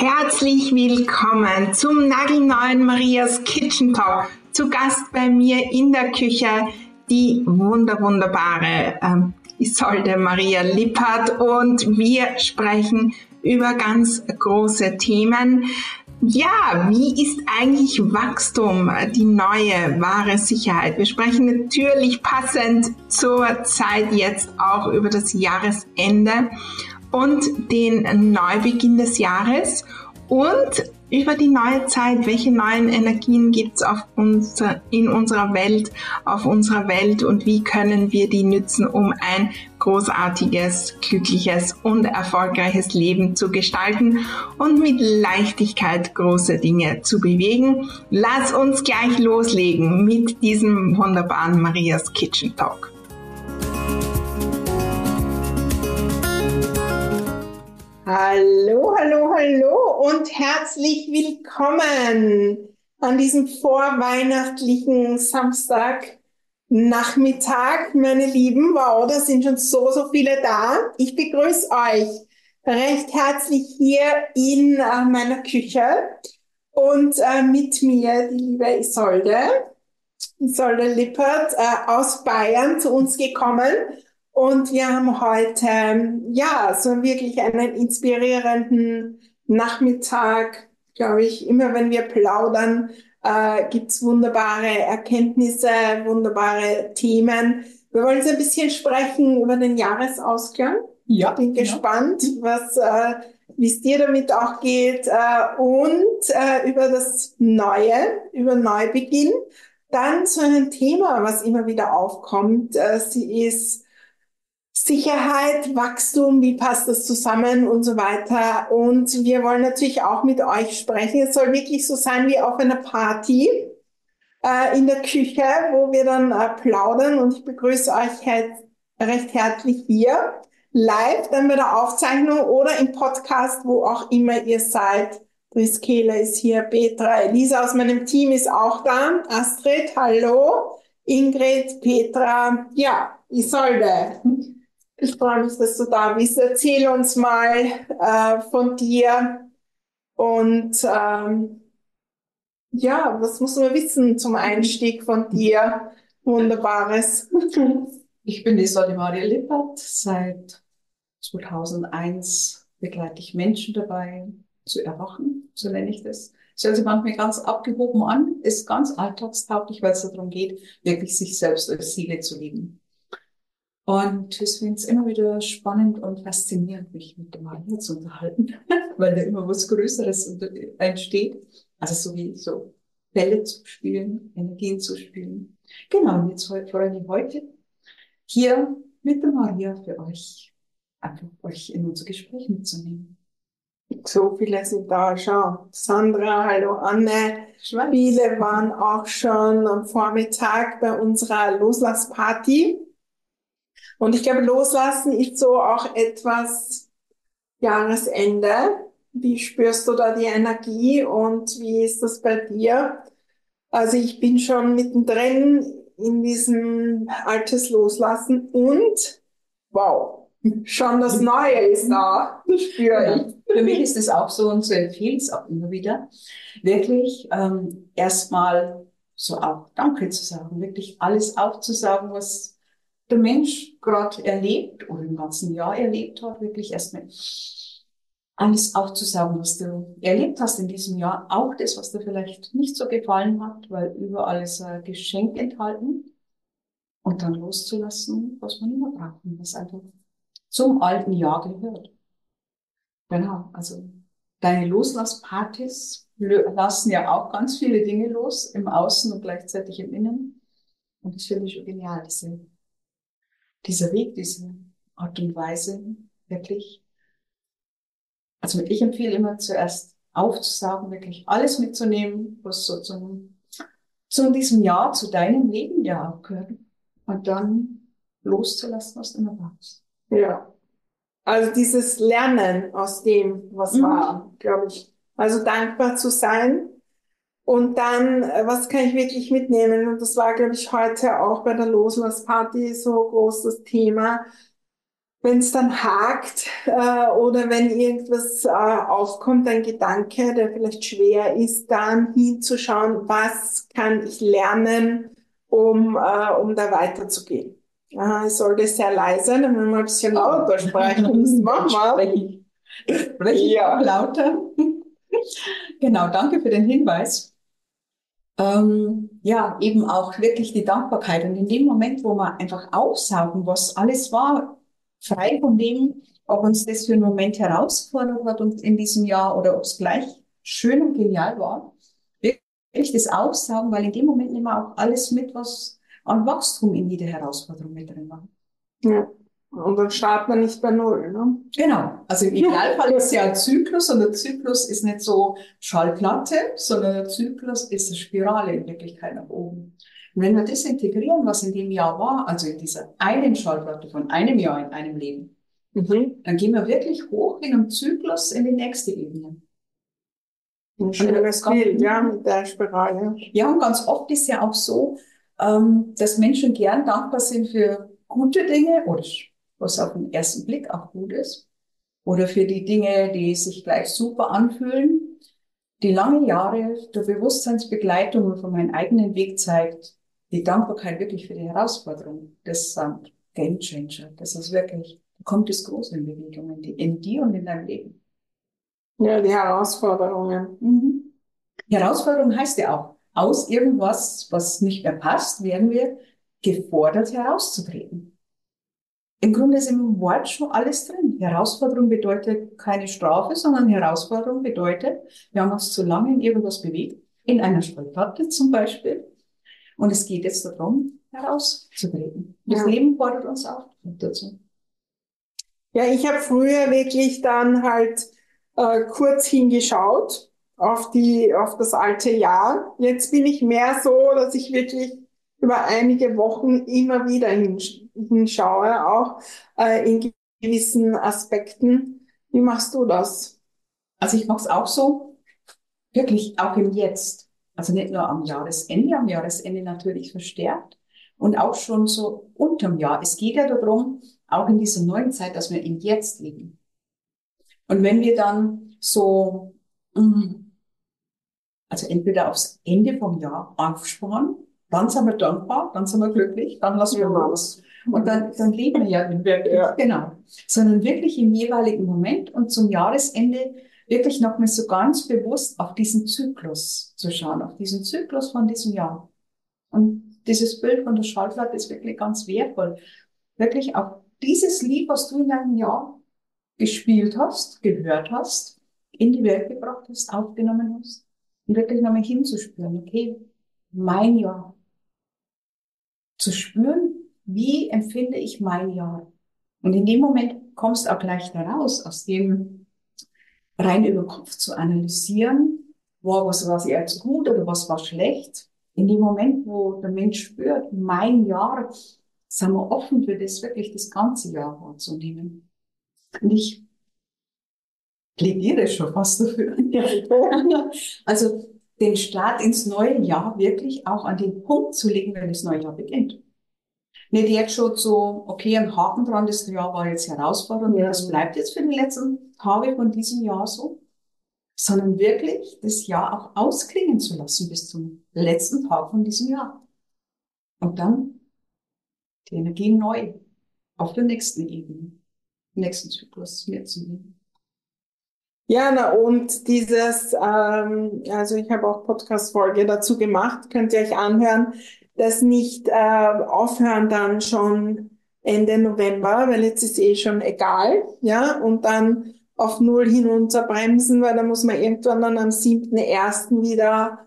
Herzlich willkommen zum nagelneuen Marias Kitchen Talk. Zu Gast bei mir in der Küche die wunder wunderbare ähm, Isolde Maria Lippert und wir sprechen über ganz große Themen. Ja, wie ist eigentlich Wachstum die neue wahre Sicherheit? Wir sprechen natürlich passend zur Zeit jetzt auch über das Jahresende und den Neubeginn des Jahres und über die neue Zeit, welche neuen Energien gibt's auf uns, in unserer Welt, auf unserer Welt und wie können wir die nützen, um ein großartiges, glückliches und erfolgreiches Leben zu gestalten und mit Leichtigkeit große Dinge zu bewegen. Lass uns gleich loslegen mit diesem wunderbaren Marias Kitchen Talk. Hallo, hallo, hallo und herzlich willkommen an diesem vorweihnachtlichen Samstag Nachmittag, meine Lieben. Wow, da sind schon so, so viele da. Ich begrüße euch recht herzlich hier in äh, meiner Küche und äh, mit mir die liebe Isolde, Isolde Lippert äh, aus Bayern zu uns gekommen und wir haben heute, ja, so wirklich einen inspirierenden Nachmittag, glaube ich. Immer wenn wir plaudern, äh, gibt's wunderbare Erkenntnisse, wunderbare Themen. Wir wollen jetzt ein bisschen sprechen über den Jahresausklang. Ja. Bin gespannt, was, äh, wie es dir damit auch geht äh, und äh, über das Neue, über Neubeginn. Dann zu einem Thema, was immer wieder aufkommt. Äh, sie ist Sicherheit, Wachstum, wie passt das zusammen und so weiter. Und wir wollen natürlich auch mit euch sprechen. Es soll wirklich so sein wie auf einer Party äh, in der Küche, wo wir dann äh, plaudern. Und ich begrüße euch recht herzlich hier live, dann bei der Aufzeichnung oder im Podcast, wo auch immer ihr seid. Briskela ist hier, Petra, Elisa aus meinem Team ist auch da, Astrid, hallo, Ingrid, Petra, ja, Isolde. Ich freue mich, dass du da bist. Erzähl uns mal äh, von dir und ähm, ja, was muss man wissen zum Einstieg von dir? Wunderbares. Ich bin Isolde Maria Lippert. Seit 2001 begleite ich Menschen dabei zu erwachen, so nenne ich das. Hört sich manchmal ganz abgehoben an, ist ganz alltagstauglich, weil es darum geht, wirklich sich selbst als Seele zu lieben. Und ich finde es immer wieder spannend und faszinierend, mich mit dem Maler zu unterhalten, weil da immer was Größeres entsteht. Also so wie so Bälle zu spielen, Energien zu spielen. Genau, und jetzt freue ich mich heute hier mit der Maria für euch, einfach euch in unser Gespräch mitzunehmen. So viele sind da schon. Sandra, hallo Anne. Schweiz. Viele waren auch schon am Vormittag bei unserer Loslassparty. Und ich glaube, loslassen ist so auch etwas Jahresende. Wie spürst du da die Energie und wie ist das bei dir? Also ich bin schon mittendrin in diesem altes Loslassen und wow, schon das Neue ist da, spüre ja. ich. Für mich ist es auch so und so empfehle ich es auch immer wieder, wirklich ähm, erstmal so auch Danke zu sagen, wirklich alles aufzusagen, was der Mensch gerade erlebt oder im ganzen Jahr erlebt hat, wirklich erstmal alles aufzusagen, was du erlebt hast in diesem Jahr. Auch das, was dir vielleicht nicht so gefallen hat, weil überall ist ein Geschenk enthalten. Und dann loszulassen, was man immer braucht was einfach zum alten Jahr gehört. Genau, also deine Loslasspartys lassen ja auch ganz viele Dinge los, im Außen und gleichzeitig im Innen. Und das finde ich schon genial, diese dieser Weg, diese Art und Weise wirklich. Also ich empfehle immer zuerst aufzusagen, wirklich alles mitzunehmen, was so zum, zu diesem Jahr, zu deinem Leben ja gehört. Und dann loszulassen, was du immer brauchst. Ja. Also dieses Lernen aus dem, was mhm. war, glaube ich. Also dankbar zu sein und dann, äh, was kann ich wirklich mitnehmen? Und das war, glaube ich, heute auch bei der Loslassparty so groß das Thema. wenn es dann hakt äh, oder wenn irgendwas äh, aufkommt, ein Gedanke, der vielleicht schwer ist, dann hinzuschauen, was kann ich lernen, um, äh, um da weiterzugehen. Äh, ich sollte sehr leise, dann müssen wir ein bisschen lauter sprechen. Das machen wir. Spreche ja. lauter. genau, danke für den Hinweis. Ähm, ja, eben auch wirklich die Dankbarkeit. Und in dem Moment, wo wir einfach aufsaugen, was alles war, frei von dem, ob uns das für einen Moment herausgefordert hat und in diesem Jahr oder ob es gleich schön und genial war. Wirklich das Aufsaugen, weil in dem Moment nehmen wir auch alles mit, was an Wachstum in jede Herausforderung mit drin war. Ja. Und dann startet man nicht bei Null, ne? Genau. Also im Idealfall ist ja ein Zyklus und der Zyklus ist nicht so Schallplatte, sondern der Zyklus ist eine Spirale in Wirklichkeit nach oben. Und wenn wir das integrieren, was in dem Jahr war, also in dieser einen Schallplatte von einem Jahr in einem Leben, mhm. dann gehen wir wirklich hoch in einem Zyklus in die nächste Ebene. Ein schönes Bild, ja, mit der Spirale. Ja, und ganz oft ist ja auch so, ähm, dass Menschen gern dankbar sind für gute Dinge oder was auf den ersten Blick auch gut ist oder für die Dinge, die sich gleich super anfühlen. Die lange Jahre der Bewusstseinsbegleitung und von meinem eigenen Weg zeigt, die Dankbarkeit wirklich für die Herausforderung, das sind Game Changer. Das ist wirklich, da kommt das Große in Bewegung in, die, in dir und in deinem Leben. Ja, die Herausforderungen. Mhm. Herausforderung heißt ja auch, aus irgendwas, was nicht mehr passt, werden wir gefordert herauszutreten. Im Grunde ist im Wort schon alles drin. Herausforderung bedeutet keine Strafe, sondern Herausforderung bedeutet, wir haben uns zu lange in irgendwas bewegt, in einer Schallplatte zum Beispiel, und es geht jetzt darum, herauszutreten. Das ja. Leben fordert uns auch dazu. Ja, ich habe früher wirklich dann halt äh, kurz hingeschaut auf die auf das alte Jahr. Jetzt bin ich mehr so, dass ich wirklich über einige Wochen immer wieder hinschaue, auch äh, in gewissen Aspekten. Wie machst du das? Also ich mache es auch so, wirklich auch im Jetzt. Also nicht nur am Jahresende, am Jahresende natürlich verstärkt und auch schon so unterm Jahr. Es geht ja darum, auch in dieser neuen Zeit, dass wir im Jetzt leben. Und wenn wir dann so, mm, also entweder aufs Ende vom Jahr aufsparen, dann sind wir dankbar, dann sind wir glücklich, dann lassen wir los. Und dann, dann leben wir ja wirklich, ja. genau. Sondern wirklich im jeweiligen Moment und zum Jahresende wirklich nochmal so ganz bewusst auf diesen Zyklus zu schauen, auf diesen Zyklus von diesem Jahr. Und dieses Bild von der Schallplatte ist wirklich ganz wertvoll. Wirklich auf dieses Lied, was du in einem Jahr gespielt hast, gehört hast, in die Welt gebracht hast, aufgenommen hast. Und wirklich nochmal hinzuspüren, okay, mein Jahr. Zu spüren, wie empfinde ich mein Jahr? Und in dem Moment kommst du auch gleich daraus, aus dem rein über Kopf zu analysieren, wow, was war jetzt gut oder was war schlecht. In dem Moment, wo der Mensch spürt, mein Jahr, sind wir offen für das, wirklich das ganze Jahr wahrzunehmen. Und ich plädiere schon fast dafür. also den Start ins neue Jahr wirklich auch an den Punkt zu legen, wenn das neue Jahr beginnt. Nicht jetzt schon so, okay, ein Haken dran, das Jahr war jetzt herausfordernd, ja. das bleibt jetzt für die letzten Tage von diesem Jahr so, sondern wirklich das Jahr auch ausklingen zu lassen bis zum letzten Tag von diesem Jahr. Und dann die Energie neu auf der nächsten Ebene, nächsten Zyklus mitzunehmen. Ja, na und dieses, ähm, also ich habe auch Podcast-Folge dazu gemacht, könnt ihr euch anhören, das nicht äh, aufhören dann schon Ende November, weil jetzt ist eh schon egal, ja, und dann auf Null hinunter bremsen, weil da muss man irgendwann dann am 7.1. wieder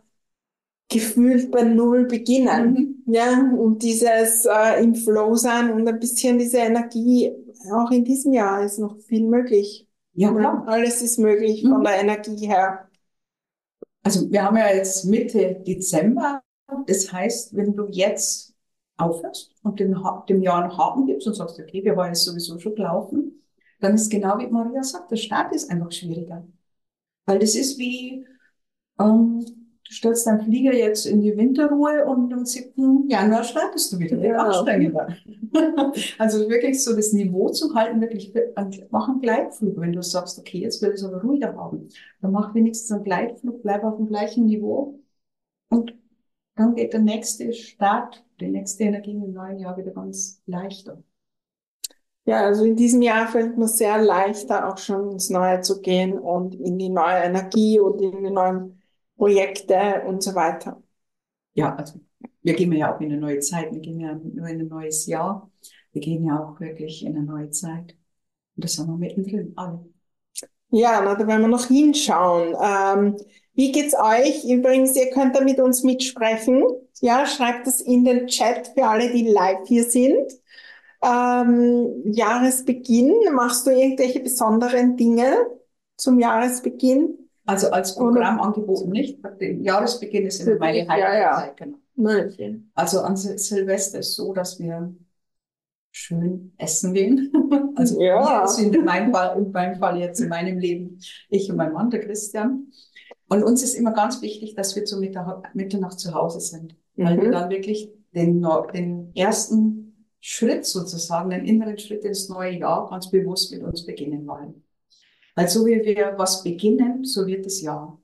gefühlt bei Null beginnen, mhm. ja, und dieses äh, im Flow sein und ein bisschen diese Energie, auch in diesem Jahr ist noch viel möglich. Ja, klar. Alles ist möglich von mhm. der Energie her. Also wir haben ja jetzt Mitte Dezember das heißt, wenn du jetzt aufhörst und dem, dem Jahr einen Haken gibst und sagst, okay, wir waren jetzt sowieso schon gelaufen, dann ist genau wie Maria sagt, der Start ist einfach schwieriger. Weil das ist wie, ähm, du stellst deinen Flieger jetzt in die Winterruhe und am 7. Januar startest du wieder. Ja. Anstrengender. also wirklich so das Niveau zu halten, wirklich, mach einen Gleitflug. Wenn du sagst, okay, jetzt will ich es aber ruhiger haben, dann mach wenigstens einen Gleitflug, bleib auf dem gleichen Niveau und dann geht der nächste Start, die nächste Energie im neuen Jahr wieder ganz leichter. Ja, also in diesem Jahr fällt mir sehr leichter, auch schon ins Neue zu gehen und in die neue Energie und in die neuen Projekte und so weiter. Ja, also wir gehen ja auch in eine neue Zeit, wir gehen ja nur in ein neues Jahr. Wir gehen ja auch wirklich in eine neue Zeit. Und das haben wir mittendrin, alle. Ja, na, da werden wir noch hinschauen. Ähm, wie geht's euch? Übrigens, ihr könnt da mit uns mitsprechen. Ja, schreibt es in den Chat für alle, die live hier sind. Ähm, Jahresbeginn, machst du irgendwelche besonderen Dinge zum Jahresbeginn? Also als Programmangebot nicht. Jahresbeginn ist immer meine heilige Ja, ja. Genau. Nein. Also an Sil- Silvester ist so, dass wir schön essen gehen. Also Ja. wir sind in meinem Fall, in meinem Fall jetzt in meinem Leben, ich und mein Mann, der Christian. Und uns ist immer ganz wichtig, dass wir zu Mitternacht zu Hause sind, weil wir Mhm. dann wirklich den, den ersten Schritt sozusagen, den inneren Schritt ins neue Jahr ganz bewusst mit uns beginnen wollen. Weil so wie wir was beginnen, so wird das Jahr.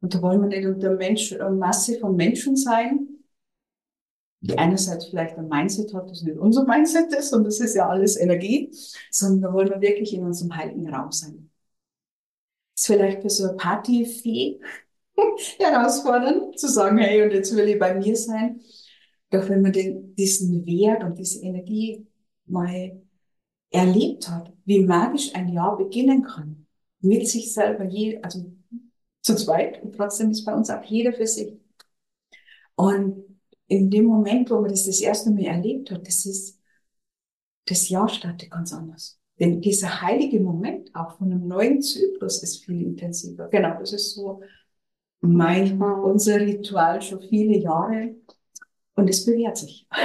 Und da wollen wir nicht unter Mensch, äh, Masse von Menschen sein, die einerseits vielleicht ein Mindset hat, das nicht unser Mindset ist, und das ist ja alles Energie, sondern da wollen wir wirklich in unserem heiligen Raum sein. Ist vielleicht für so eine Partyfee herausfordernd, zu sagen, hey, und jetzt will ich bei mir sein. Doch wenn man den, diesen Wert und diese Energie mal erlebt hat, wie magisch ein Jahr beginnen kann, mit sich selber, je, also zu zweit, und trotzdem ist bei uns auch jeder für sich. Und in dem Moment, wo man das das erste Mal erlebt hat, das ist, das Jahr startet ganz anders. Denn dieser heilige Moment auch von einem neuen Zyklus ist viel intensiver. Genau, das ist so mein, unser Ritual schon viele Jahre. Und es bewährt sich.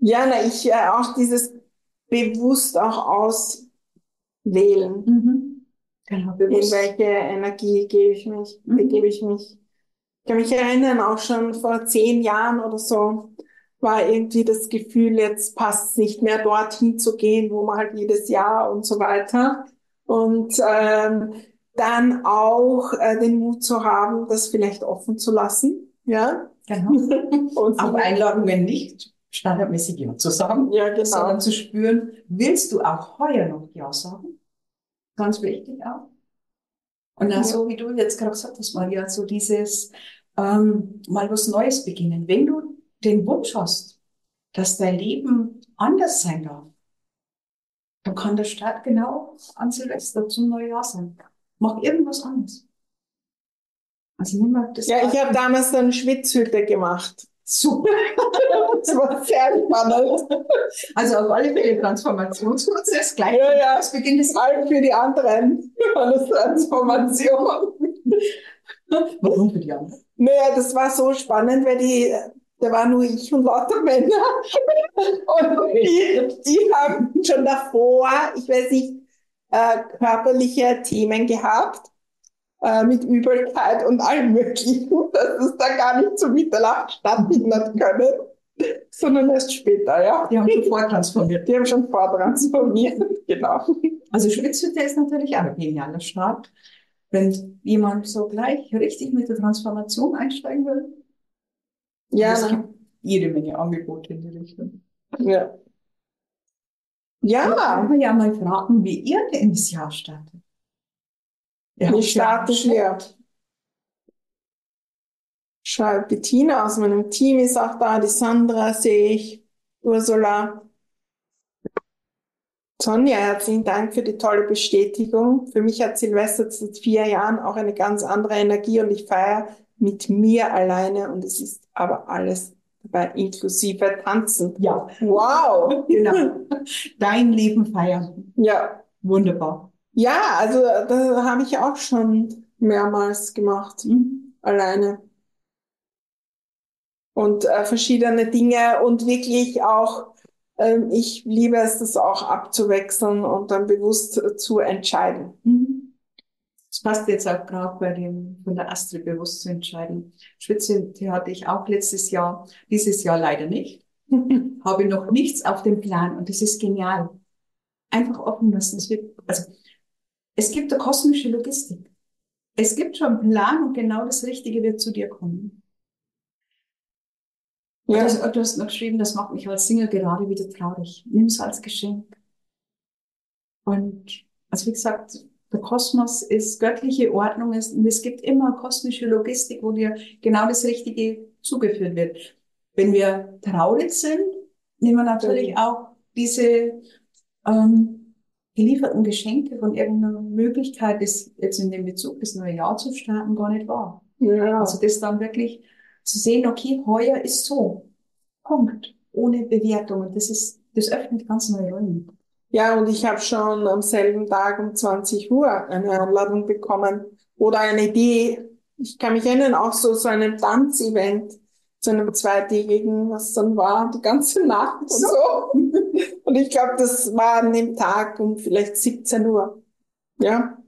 Ja, na, ich äh, auch dieses bewusst auch auswählen. Mhm. Genau, In bewusst. welche Energie gebe ich mich, Mhm. begebe ich mich. Ich kann mich erinnern, auch schon vor zehn Jahren oder so, war irgendwie das Gefühl, jetzt passt es nicht mehr dorthin zu gehen, wo man halt jedes Jahr und so weiter. Und ähm, dann auch äh, den Mut zu haben, das vielleicht offen zu lassen. Ja. Genau. Und Auf Einladungen nicht standardmäßig Ja zu sagen, ja, genau. sondern zu spüren, willst du auch heuer noch Ja sagen? Ganz wichtig auch. Und dann Ja. so, wie du jetzt gerade gesagt hast, Maria, so dieses ähm, mal was Neues beginnen. Wenn du den Wunsch hast, dass dein Leben anders sein darf, dann kann der Start genau an Silvester zum Neujahr sein. Mach irgendwas anderes. Also nimm mal das Ja, ich habe damals dann Schwitzhütte gemacht. super. Das war sehr spannend. Also auf alle Fälle Transformationsprozess gleich. Ja, ja. Es beginnt es. Vor allem für die anderen das Transformation. Warum für die anderen? Naja, das war so spannend, weil die, da war nur ich und lauter Männer. Und die, die haben schon davor, ich weiß nicht, äh, körperliche Themen gehabt, äh, mit Übelkeit und allem Möglichen, dass es da gar nicht zu Mitternacht stattfinden hat können, sondern erst später, ja. Die haben schon vortransformiert. Die haben schon vortransformiert, genau. Also Schwitzhütte ist natürlich auch ein genialer Start. Wenn jemand so gleich richtig mit der Transformation einsteigen will. Ja, es na, gibt jede Menge Angebote in die Richtung. ja. Ja. Ja, Kann man ja mal fragen, wie ihr denn das Jahr startet. Habt wie startet ja- ihr? Schau, Bettina aus meinem Team ist auch da, die Sandra sehe ich, Ursula. Sonja, herzlichen Dank für die tolle Bestätigung. Für mich hat Silvester seit vier Jahren auch eine ganz andere Energie und ich feiere mit mir alleine und es ist aber alles dabei inklusive Tanzen. Ja, Wow! genau. Dein Leben feiern. Ja, Wunderbar. ja, also da habe ich auch schon mehrmals gemacht, Mhm. alleine. Und äh, verschiedene Dinge und wirklich auch, ähm, ich liebe es, das auch abzuwechseln und dann bewusst äh, zu entscheiden. Mhm. Das passt jetzt auch gerade bei dem von der Astrid bewusst zu entscheiden. Schwitze, die hatte ich auch letztes Jahr, dieses Jahr leider nicht. Habe noch nichts auf dem Plan und das ist genial. Einfach offen lassen. Es wird, also, es gibt eine kosmische Logistik. Es gibt schon einen Plan und genau das Richtige wird zu dir kommen. Ja. Das, du hast noch geschrieben, das macht mich als Single gerade wieder traurig. Nimm es als Geschenk. Und also wie gesagt, der Kosmos ist göttliche Ordnung ist, und es gibt immer kosmische Logistik, wo dir genau das Richtige zugeführt wird. Wenn wir traurig sind, nehmen wir natürlich auch diese ähm, gelieferten Geschenke von irgendeiner Möglichkeit, das jetzt in dem Bezug das neue Jahr zu starten, gar nicht wahr. Ja. Also das dann wirklich zu sehen, okay, heuer ist so. Punkt. Ohne Bewertung. Und das ist, das öffnet ganz neue Räume. Ja, und ich habe schon am selben Tag um 20 Uhr eine Einladung bekommen oder eine Idee. Ich kann mich erinnern, auch so so einem Tanzevent, zu einem zweitägigen, was dann war, die ganze Nacht und so. Und ich glaube, das war an dem Tag um vielleicht 17 Uhr. Ja.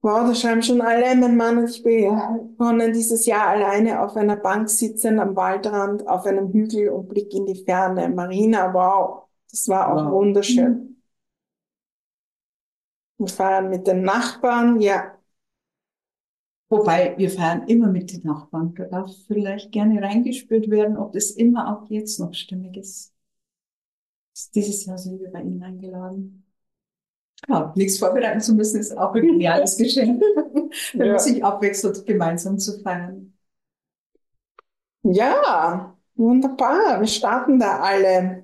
Wow, da schreiben schon alle, mein Mann und ich begonnen dieses Jahr alleine auf einer Bank sitzen am Waldrand auf einem Hügel und Blick in die Ferne. Marina, wow. Das war auch wow. wunderschön. Wir feiern mit den Nachbarn, ja. Wobei, wir feiern immer mit den Nachbarn. Da darf vielleicht gerne reingespürt werden, ob das immer auch jetzt noch stimmig ist. Dieses Jahr sind wir bei Ihnen eingeladen. Ja, nichts vorbereiten zu müssen, ist auch ein geniales Geschenk. Wenn ja. man sich abwechselt, gemeinsam zu feiern. Ja, wunderbar. Wir starten da alle.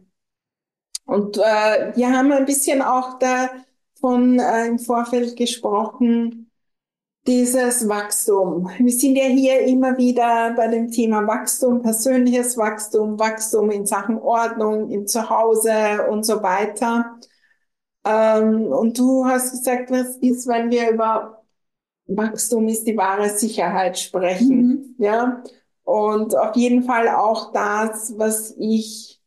Und äh, wir haben ein bisschen auch davon äh, im Vorfeld gesprochen, dieses Wachstum. Wir sind ja hier immer wieder bei dem Thema Wachstum, persönliches Wachstum, Wachstum in Sachen Ordnung, im Zuhause und so weiter. Ähm, und du hast gesagt, was ist, wenn wir über Wachstum ist die wahre Sicherheit sprechen, mhm. ja? Und auf jeden Fall auch das, was ich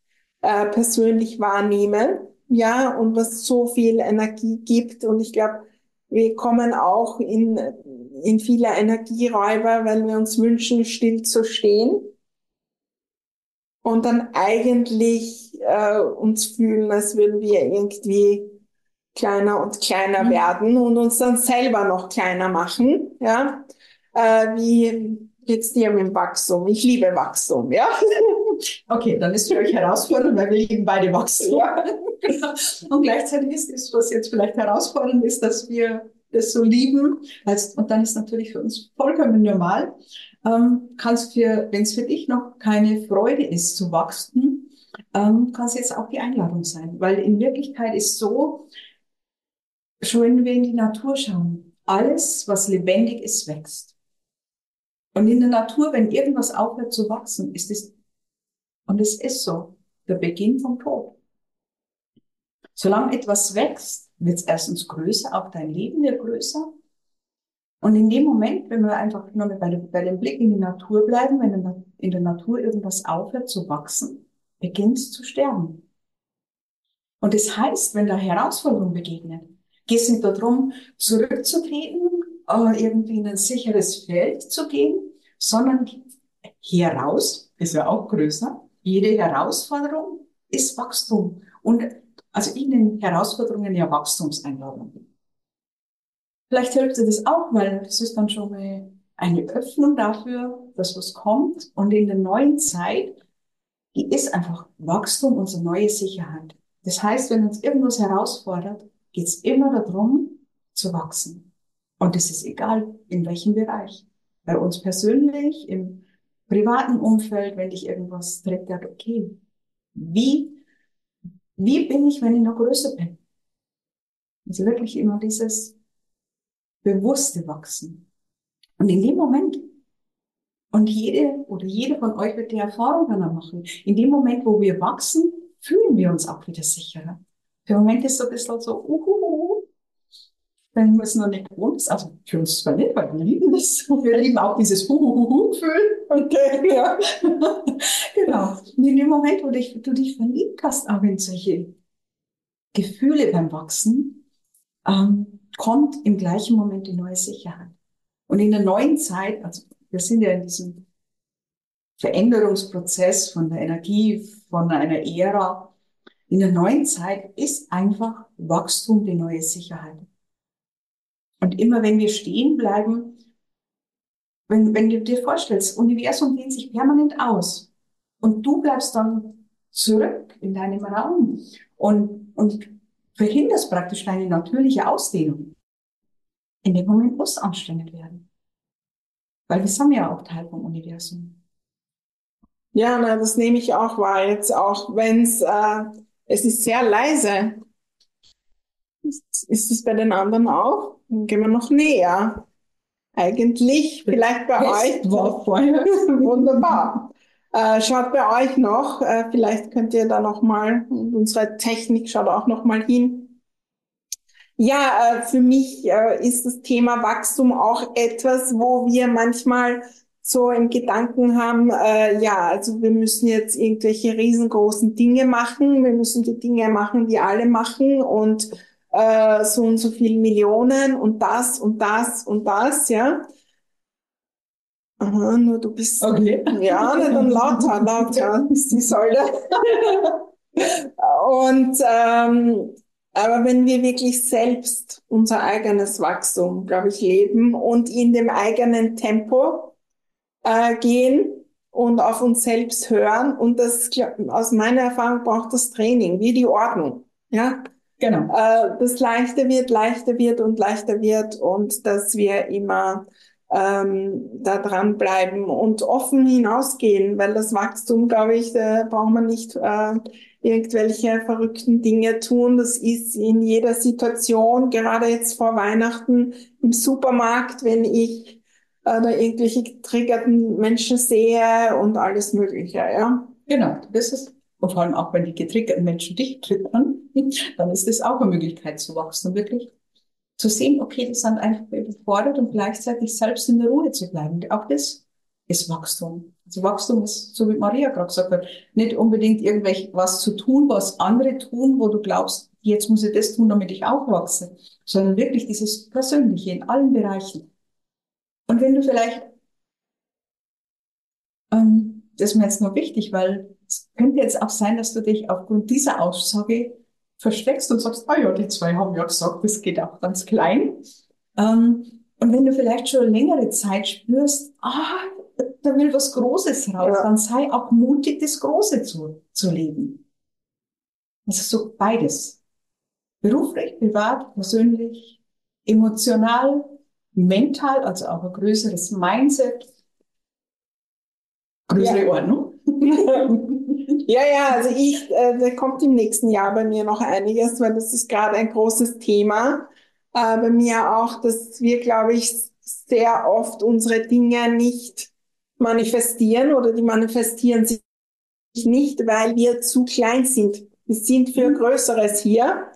äh, persönlich wahrnehme, ja, und was so viel Energie gibt. Und ich glaube, wir kommen auch in, in viele Energieräuber, weil wir uns wünschen, still zu stehen und dann eigentlich äh, uns fühlen, als würden wir irgendwie kleiner und kleiner mhm. werden und uns dann selber noch kleiner machen, ja. Äh, wie geht's dir mit dem Wachstum? Ich liebe Wachstum, ja. Okay, dann ist für euch herausfordernd, weil wir lieben beide Wachstum. Ja. und gleichzeitig ist es, was jetzt vielleicht herausfordernd ist, dass wir das so lieben. Und dann ist natürlich für uns vollkommen normal. Ähm, kannst für, wenn es für dich noch keine Freude ist zu wachsen, ähm, kann es jetzt auch die Einladung sein. Weil in Wirklichkeit ist so, schon wenn wir in die Natur schauen, alles, was lebendig ist, wächst. Und in der Natur, wenn irgendwas aufhört zu wachsen, ist es und es ist so. Der Beginn vom Tod. Solange etwas wächst, wird es erstens größer, auch dein Leben wird größer. Und in dem Moment, wenn wir einfach nur bei, dem, bei dem Blick in die Natur bleiben, wenn in der Natur irgendwas aufhört zu wachsen, beginnt es zu sterben. Und das heißt, wenn da Herausforderung begegnet, geht es nicht darum, zurückzutreten, äh, irgendwie in ein sicheres Feld zu gehen, sondern hier raus, ist ja auch größer, jede Herausforderung ist Wachstum. Und also ich nenne Herausforderungen ja Wachstumseinladungen. Vielleicht hilft dir das auch, weil das ist dann schon mal eine Öffnung dafür, dass was kommt. Und in der neuen Zeit, die ist einfach Wachstum, unsere neue Sicherheit. Das heißt, wenn uns irgendwas herausfordert, geht es immer darum, zu wachsen. Und das ist egal, in welchem Bereich. Bei uns persönlich, im privaten Umfeld, wenn dich irgendwas triggert, okay, wie, wie bin ich, wenn ich noch größer bin? Also wirklich immer dieses bewusste Wachsen. Und in dem Moment, und jede oder jede von euch wird die Erfahrung dann machen, in dem Moment, wo wir wachsen, fühlen wir uns auch wieder sicherer. Für Moment ist so ein bisschen so, uhuhu, wenn es noch nicht gewohnt ist. Also für uns zwar nicht, weil wir lieben das. Wir lieben auch dieses Huhuhuhu-Gefühl. Okay, ja. genau. Und in dem Moment, wo dich, du dich verliebt hast, auch in solche Gefühle beim Wachsen, ähm, kommt im gleichen Moment die neue Sicherheit. Und in der neuen Zeit, also wir sind ja in diesem Veränderungsprozess von der Energie, von einer Ära, in der neuen Zeit ist einfach Wachstum die neue Sicherheit. Und immer wenn wir stehen bleiben, wenn, wenn du dir vorstellst, Universum dehnt sich permanent aus und du bleibst dann zurück in deinem Raum und, und verhinderst praktisch deine natürliche Ausdehnung. In dem Moment muss anstrengend werden. Weil wir sind ja auch Teil vom Universum. Ja, na, das nehme ich auch wahr. Jetzt auch, wenn es, äh, es ist sehr leise. Ist es bei den anderen auch? Dann gehen wir noch näher. Eigentlich, vielleicht bei euch. War vorher. Wunderbar. Äh, schaut bei euch noch, äh, vielleicht könnt ihr da noch mal, unsere Technik schaut auch noch mal hin. Ja, äh, für mich äh, ist das Thema Wachstum auch etwas, wo wir manchmal so im Gedanken haben, äh, ja, also wir müssen jetzt irgendwelche riesengroßen Dinge machen, wir müssen die Dinge machen, die alle machen und äh, so und so viel Millionen und das und das und das, ja. Aha, nur du bist. Okay. Ja, dann lauter, lauter ist die Säule. und ähm, aber wenn wir wirklich selbst unser eigenes Wachstum, glaube ich, leben und in dem eigenen Tempo äh, gehen und auf uns selbst hören und das aus meiner Erfahrung braucht das Training, wie die Ordnung. Ja, Genau. äh, das leichter wird, leichter wird und leichter wird und dass wir immer ähm, da dranbleiben und offen hinausgehen, weil das Wachstum, glaube ich, da braucht man nicht äh, irgendwelche verrückten Dinge tun. Das ist in jeder Situation, gerade jetzt vor Weihnachten im Supermarkt, wenn ich äh, da irgendwelche getriggerten Menschen sehe und alles Mögliche, ja. Genau, das ist, und vor allem auch wenn die getriggerten Menschen dich triggern, dann ist das auch eine Möglichkeit zu wachsen, wirklich zu sehen, okay, die sind einfach überfordert und gleichzeitig selbst in der Ruhe zu bleiben. Auch das ist Wachstum. Also Wachstum ist, so wie Maria gerade gesagt hat, nicht unbedingt irgendwelch was zu tun, was andere tun, wo du glaubst, jetzt muss ich das tun, damit ich auch wachse, sondern wirklich dieses Persönliche in allen Bereichen. Und wenn du vielleicht, ähm, das ist mir jetzt nur wichtig, weil es könnte jetzt auch sein, dass du dich aufgrund dieser Aussage versteckst und sagst, ah ja, die zwei haben ja gesagt, das geht auch ganz klein. Ähm, und wenn du vielleicht schon längere Zeit spürst, ah, da will was Großes raus, ja. dann sei auch mutig, das Große zu, zu leben. Also so beides. Beruflich, privat, persönlich, emotional, mental, also auch ein größeres Mindset, größere ja. Ordnung. Ja, ja, also ich, äh, da kommt im nächsten Jahr bei mir noch einiges, weil das ist gerade ein großes Thema. Äh, bei mir auch, dass wir, glaube ich, sehr oft unsere Dinge nicht manifestieren oder die manifestieren sich nicht, weil wir zu klein sind. Wir sind für mhm. Größeres hier.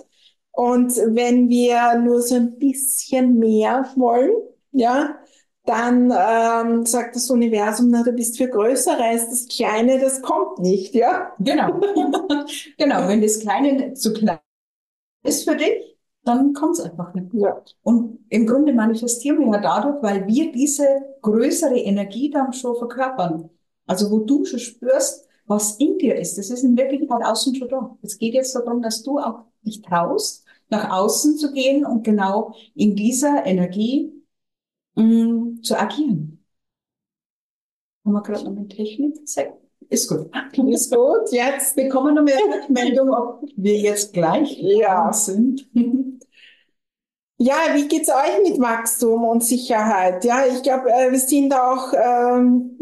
Und wenn wir nur so ein bisschen mehr wollen, ja, dann ähm, sagt das Universum, na, du bist für Größeres, das Kleine, das kommt nicht, ja? Genau. genau, wenn das Kleine zu klein ist für dich, dann kommt es einfach nicht. Ja. Und im Grunde manifestieren wir ja dadurch, weil wir diese größere Energie dann schon verkörpern. Also wo du schon spürst, was in dir ist, das ist in Wirklichkeit außen schon da. Es geht jetzt darum, dass du auch dich traust, nach außen zu gehen und genau in dieser Energie mh, mm, zu agieren. Haben wir gerade noch eine Technik? Ist gut. Ist gut. Jetzt bekommen wir noch mehr Rückmeldung, ob wir jetzt gleich ja. sind. Ja, wie geht's euch mit Wachstum und Sicherheit? Ja, ich glaube, äh, wir sind auch ähm,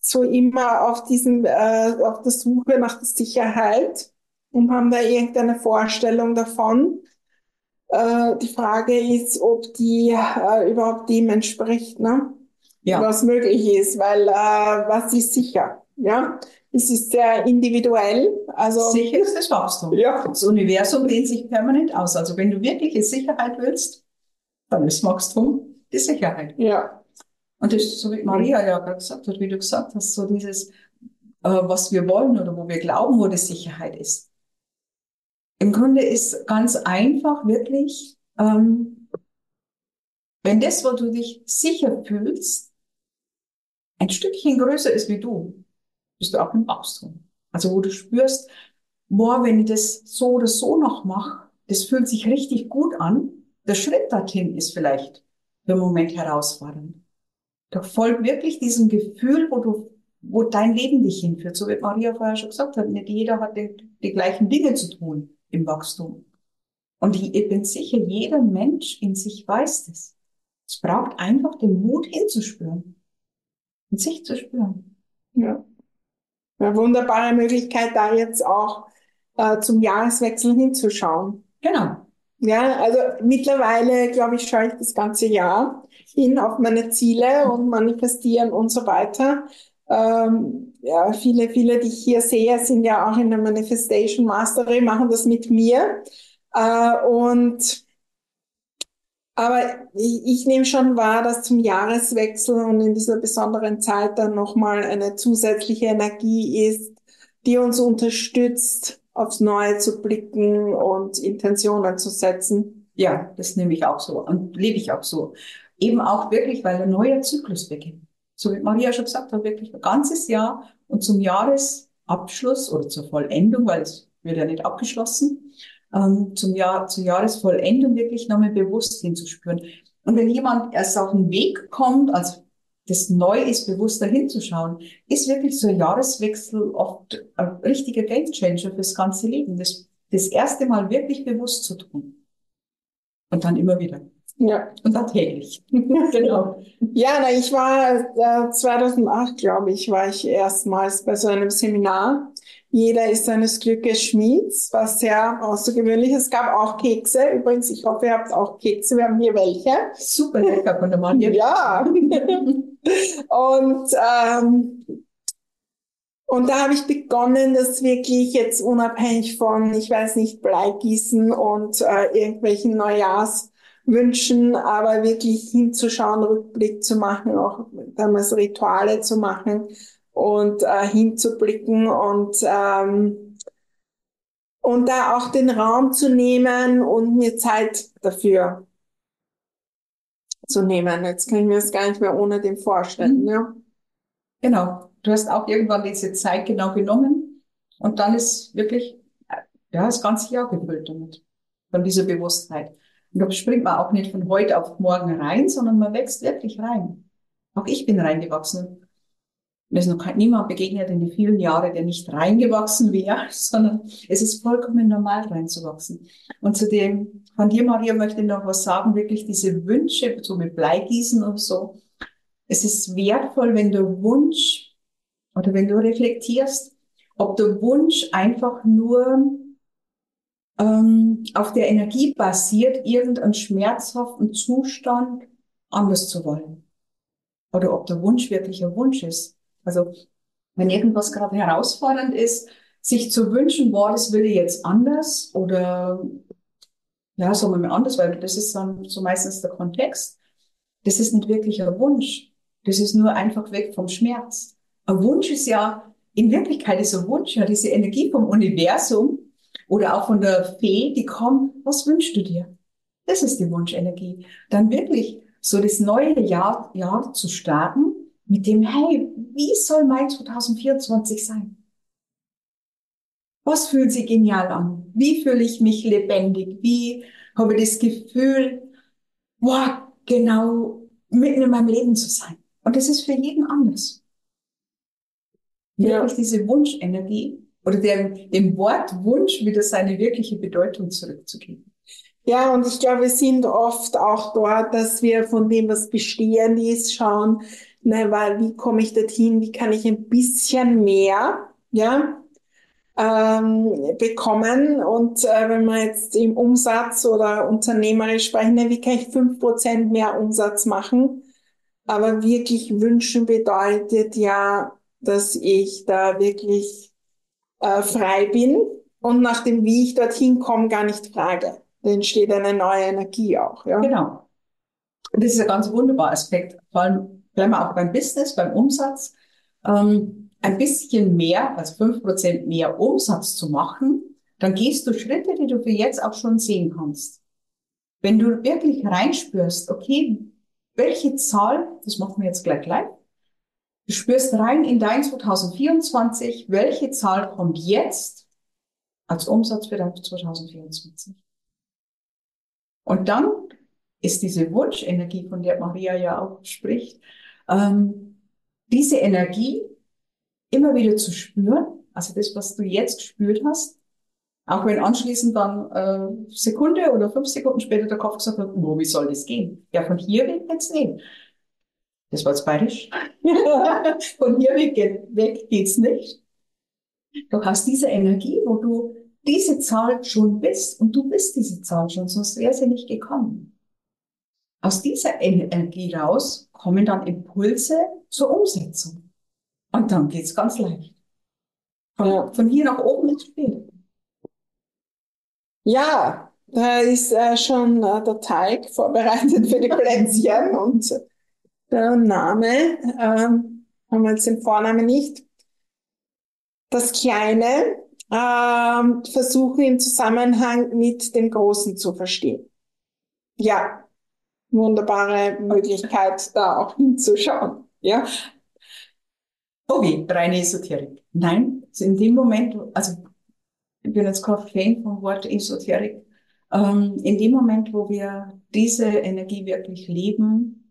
so immer auf diesem, äh, auf der Suche nach der Sicherheit und haben da irgendeine Vorstellung davon. Äh, die Frage ist, ob die äh, überhaupt dem entspricht, ne? Ja. was möglich ist, weil äh, was ist sicher? Ja, es ist sehr individuell. Also sicher ist das Wachstum. Ja. Das Universum dehnt sich permanent aus. Also wenn du wirkliche Sicherheit willst, dann ist Wachstum die Sicherheit. Ja. Und das ist so wie Maria ja gerade gesagt hat, wie du gesagt hast, so dieses, äh, was wir wollen oder wo wir glauben, wo die Sicherheit ist. Im Grunde ist ganz einfach wirklich ähm, Wenn das, wo du dich sicher fühlst, ein Stückchen größer ist wie du, bist du auch im Wachstum. Also wo du spürst, boah, wenn ich das so oder so noch mache, das fühlt sich richtig gut an. Der Schritt dorthin ist vielleicht für einen Moment herausfordernd. Doch folg wirklich diesem Gefühl, wo du, wo dein Leben dich hinführt. So wie Maria vorher schon gesagt hat, nicht jeder hat die, die gleichen Dinge zu tun im Wachstum. Und ich bin sicher, jeder Mensch in sich weiß das. Es braucht einfach den Mut hinzuspüren. In sich zu spüren. Ja. Eine wunderbare Möglichkeit, da jetzt auch äh, zum Jahreswechsel hinzuschauen. Genau. Ja, also mittlerweile, glaube ich, schaue ich das ganze Jahr hin auf meine Ziele und manifestieren und so weiter. Ähm, ja, viele, viele, die ich hier sehe, sind ja auch in der Manifestation Mastery, machen das mit mir. Äh, und aber ich, ich nehme schon wahr, dass zum Jahreswechsel und in dieser besonderen Zeit dann nochmal eine zusätzliche Energie ist, die uns unterstützt, aufs Neue zu blicken und Intentionen zu setzen. Ja, das nehme ich auch so und lebe ich auch so. Eben auch wirklich, weil ein neuer Zyklus beginnt. So wie Maria schon gesagt hat, wirklich ein ganzes Jahr und zum Jahresabschluss oder zur Vollendung, weil es wird ja nicht abgeschlossen, ähm, zum Jahr, zur Jahresvollendung wirklich nochmal bewusst hinzuspüren. Und wenn jemand erst auf den Weg kommt, also das neu ist, bewusster hinzuschauen, ist wirklich so ein Jahreswechsel oft ein richtiger Gamechanger fürs ganze Leben. Das, das erste Mal wirklich bewusst zu tun. Und dann immer wieder. Ja. Und dann täglich. genau. Ja, na, ich war äh, 2008, glaube ich, war ich erstmals bei so einem Seminar. Jeder ist seines Glückes Schmieds, was sehr außergewöhnlich ist. Es gab auch Kekse. Übrigens, ich hoffe, ihr habt auch Kekse. Wir haben hier welche. Super lecker von der Mann. Ja. und, ähm, und da habe ich begonnen, das wirklich jetzt unabhängig von, ich weiß nicht, Bleigießen und äh, irgendwelchen Neujahrswünschen, aber wirklich hinzuschauen, Rückblick zu machen, auch damals Rituale zu machen und äh, hinzublicken und ähm, und da auch den Raum zu nehmen und mir Zeit dafür zu nehmen. Jetzt kann ich mir das gar nicht mehr ohne dem vorstellen. Mhm. Ja. Genau. Du hast auch irgendwann diese Zeit genau genommen und dann ist wirklich ja, das ganze Jahr gefüllt damit, von dieser Bewusstheit. Und da springt man auch nicht von heute auf morgen rein, sondern man wächst wirklich rein. Auch ich bin reingewachsen. Mir ist noch niemand begegnet in die vielen Jahre, der nicht reingewachsen wäre, sondern es ist vollkommen normal reinzuwachsen. Und zu dem, von dir, Maria, möchte ich noch was sagen, wirklich diese Wünsche, so mit Bleigießen und so. Es ist wertvoll, wenn der Wunsch oder wenn du reflektierst, ob der Wunsch einfach nur ähm, auf der Energie basiert, irgendeinen schmerzhaften Zustand anders zu wollen. Oder ob der Wunsch wirklich ein Wunsch ist. Also wenn irgendwas gerade herausfordernd ist, sich zu wünschen, boah, das will ich jetzt anders oder ja, sagen wir mal anders, weil das ist dann so meistens der Kontext. Das ist nicht wirklich ein Wunsch. Das ist nur einfach weg vom Schmerz. Ein Wunsch ist ja, in Wirklichkeit ist ein Wunsch ja diese Energie vom Universum oder auch von der Fee, die kommt, was wünschst du dir? Das ist die Wunschenergie. Dann wirklich so das neue Jahr, Jahr zu starten mit dem, hey, wie soll mein 2024 sein? Was fühlt sich genial an? Wie fühle ich mich lebendig? Wie habe ich das Gefühl, wow, genau mitten in meinem Leben zu sein? Und das ist für jeden anders. Ja. Wirklich diese Wunschenergie oder dem, dem Wort Wunsch wieder seine wirkliche Bedeutung zurückzugeben. Ja, und ich glaube, wir sind oft auch dort, dass wir von dem, was bestehend ist, schauen, na, weil wie komme ich dorthin, wie kann ich ein bisschen mehr, ja, ähm, bekommen. Und äh, wenn wir jetzt im Umsatz oder unternehmerisch sprechen, na, wie kann ich fünf Prozent mehr Umsatz machen? Aber wirklich wünschen bedeutet ja, dass ich da wirklich äh, frei bin und nach dem, wie ich dorthin komme, gar nicht frage. Da entsteht eine neue Energie auch. Ja? Genau. Und das ist ein ganz wunderbarer Aspekt. Vor allem bleiben wir auch beim Business, beim Umsatz, ähm, ein bisschen mehr, als fünf Prozent mehr Umsatz zu machen, dann gehst du Schritte, die du für jetzt auch schon sehen kannst. Wenn du wirklich reinspürst, okay, welche Zahl, das machen wir jetzt gleich gleich, du spürst rein in dein 2024, welche Zahl kommt jetzt als Umsatz für dein 2024. Und dann ist diese Wunschenergie, von der Maria ja auch spricht, ähm, diese Energie immer wieder zu spüren, also das, was du jetzt gespürt hast, auch wenn anschließend dann äh, Sekunde oder fünf Sekunden später der Kopf gesagt hat, wo, wie soll das gehen? Ja, von hier weg jetzt nicht. Das war jetzt bayerisch. von hier weg, weg geht's nicht. Du hast diese Energie, wo du diese Zahl schon bist und du bist diese Zahl schon, sonst wäre sie nicht gekommen. Aus dieser Energie raus kommen dann Impulse zur Umsetzung. Und dann geht's ganz leicht. Von, von hier nach oben ins Spiel. Ja, da ist äh, schon äh, der Teig vorbereitet für die Plätzchen und der Name, ähm, haben wir jetzt den Vornamen nicht. Das Kleine ähm, versuchen im Zusammenhang mit dem Großen zu verstehen. Ja, wunderbare Möglichkeit, da auch hinzuschauen. Ja. Okay, reine Esoterik. Nein, also in dem Moment, also ich bin jetzt kein Fan vom Wort Esoterik, ähm, in dem Moment, wo wir diese Energie wirklich leben,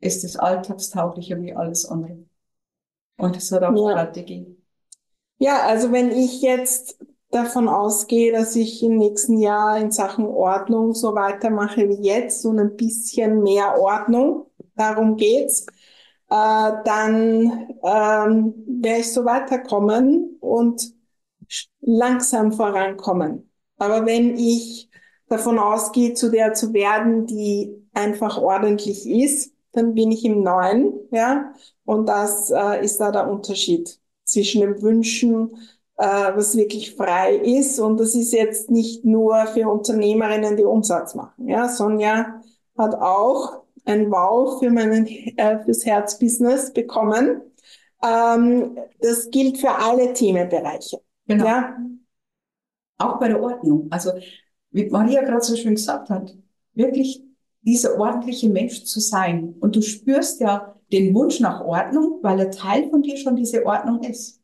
ist es alltagstauglicher wie alles andere. Und es hat auch ja. Strategie. Ja, also wenn ich jetzt davon ausgehe, dass ich im nächsten Jahr in Sachen Ordnung so weitermache wie jetzt, so ein bisschen mehr Ordnung, darum geht's, äh, dann ähm, werde ich so weiterkommen und langsam vorankommen. Aber wenn ich davon ausgehe, zu der zu werden, die einfach ordentlich ist, dann bin ich im Neuen, ja. Und das äh, ist da der Unterschied zwischen dem Wünschen, äh, was wirklich frei ist. Und das ist jetzt nicht nur für Unternehmerinnen, die Umsatz machen. Ja, Sonja hat auch ein Wow für meinen äh, fürs Herzbusiness bekommen. Ähm, das gilt für alle Themenbereiche. Genau. Ja. Auch bei der Ordnung. Also, wie Maria gerade so schön gesagt hat, wirklich dieser ordentliche Mensch zu sein. Und du spürst ja den Wunsch nach Ordnung, weil ein Teil von dir schon diese Ordnung ist.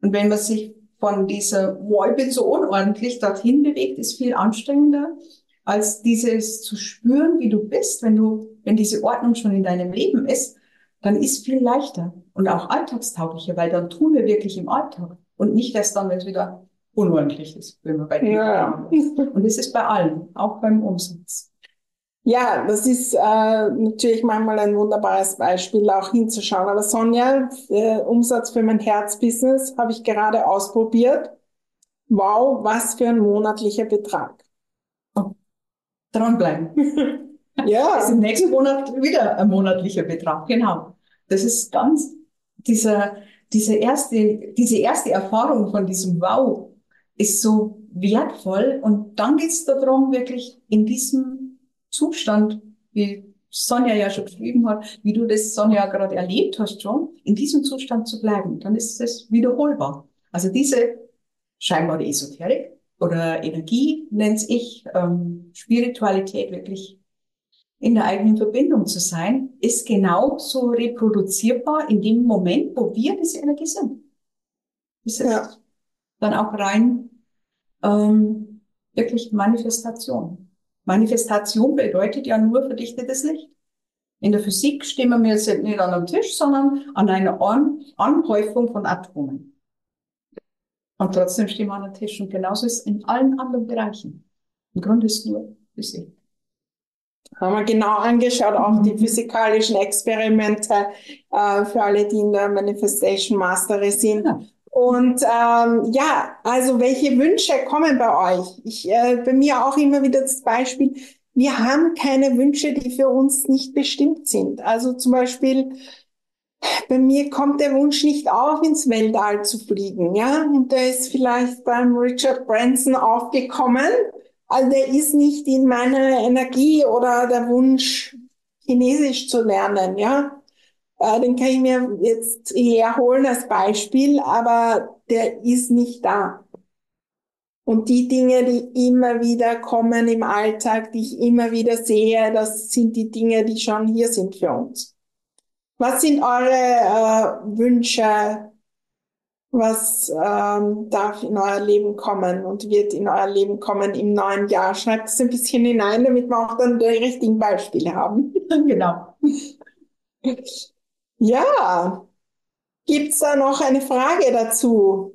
Und wenn man sich von dieser, wow, ich bin so unordentlich, dorthin bewegt, ist viel anstrengender, als dieses zu spüren, wie du bist, wenn du, wenn diese Ordnung schon in deinem Leben ist, dann ist viel leichter und auch alltagstauglicher, weil dann tun wir wirklich im Alltag. Und nicht erst dann, wenn es wieder unordentlich ist, wenn wir bei dir ja. Und das ist bei allen, auch beim Umsatz. Ja, das ist äh, natürlich manchmal ein wunderbares Beispiel, auch hinzuschauen. Aber Sonja, äh, Umsatz für mein Herzbusiness habe ich gerade ausprobiert. Wow, was für ein monatlicher Betrag. Oh, dranbleiben. ja. Das ist im nächsten Monat wieder ein monatlicher Betrag, genau. Das ist ganz dieser diese erste, diese erste Erfahrung von diesem Wow ist so wertvoll. Und dann geht es darum, wirklich in diesem Zustand, wie Sonja ja schon geschrieben hat, wie du das Sonja gerade erlebt hast schon, in diesem Zustand zu bleiben. Dann ist es wiederholbar. Also diese scheinbare Esoterik oder Energie nennt ich, ähm, Spiritualität wirklich in der eigenen Verbindung zu sein, ist genauso reproduzierbar in dem Moment, wo wir diese Energie sind. Das ist ja. dann auch rein ähm, wirklich Manifestation. Manifestation bedeutet ja nur verdichtetes Licht. In der Physik stehen wir jetzt nicht an einem Tisch, sondern an einer an Anhäufung von Atomen. Und trotzdem stehen wir an einem Tisch. Und genauso ist es in allen anderen Bereichen. Im Grunde ist nur Physik. Haben wir genau angeschaut, auch die physikalischen Experimente äh, für alle, die in der Manifestation Mastery sind. Ja. Und ähm, ja, also welche Wünsche kommen bei euch? Ich, äh, bei mir auch immer wieder das Beispiel, wir haben keine Wünsche, die für uns nicht bestimmt sind. Also zum Beispiel, bei mir kommt der Wunsch nicht auf, ins Weltall zu fliegen, ja. Und der ist vielleicht beim Richard Branson aufgekommen also der ist nicht in meiner Energie oder der Wunsch, Chinesisch zu lernen, ja. Äh, den kann ich mir jetzt herholen als Beispiel, aber der ist nicht da. Und die Dinge, die immer wieder kommen im Alltag, die ich immer wieder sehe, das sind die Dinge, die schon hier sind für uns. Was sind eure äh, Wünsche? Was ähm, darf in euer Leben kommen und wird in euer Leben kommen im neuen Jahr? Schreibt es ein bisschen hinein, damit wir auch dann die richtigen Beispiele haben. genau. Ja. Gibt's da noch eine Frage dazu?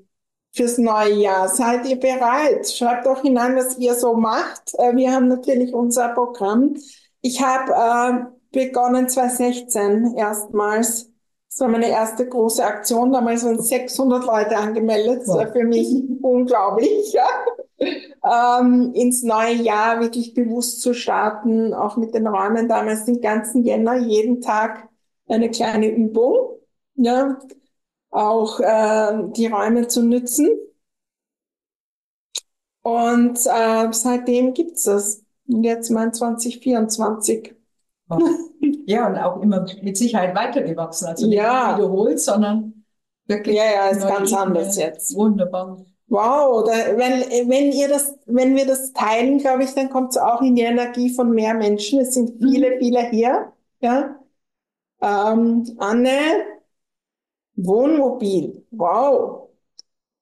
fürs neue Jahr. Seid ihr bereit? Schreibt doch hinein, was ihr so macht. Äh, wir haben natürlich unser Programm. Ich habe äh, begonnen 2016 erstmals. Das war meine erste große Aktion. Damals waren 600 Leute angemeldet. Das war für mich unglaublich. Ja. Ähm, ins neue Jahr wirklich bewusst zu starten, auch mit den Räumen damals den ganzen Jänner, jeden Tag eine kleine Übung. Ja, auch äh, die Räume zu nützen. Und äh, seitdem gibt's das. Und jetzt mein 2024. Ja, und auch immer mit Sicherheit weitergewachsen. Also nicht ja. wiederholt, sondern wirklich. Ja, ja, ist ganz Ebene. anders jetzt. Wunderbar. Wow, da, wenn, wenn ihr das, wenn wir das teilen, glaube ich, dann kommt es auch in die Energie von mehr Menschen. Es sind viele, mhm. viele hier. Ja. Ähm, Anne, Wohnmobil, wow,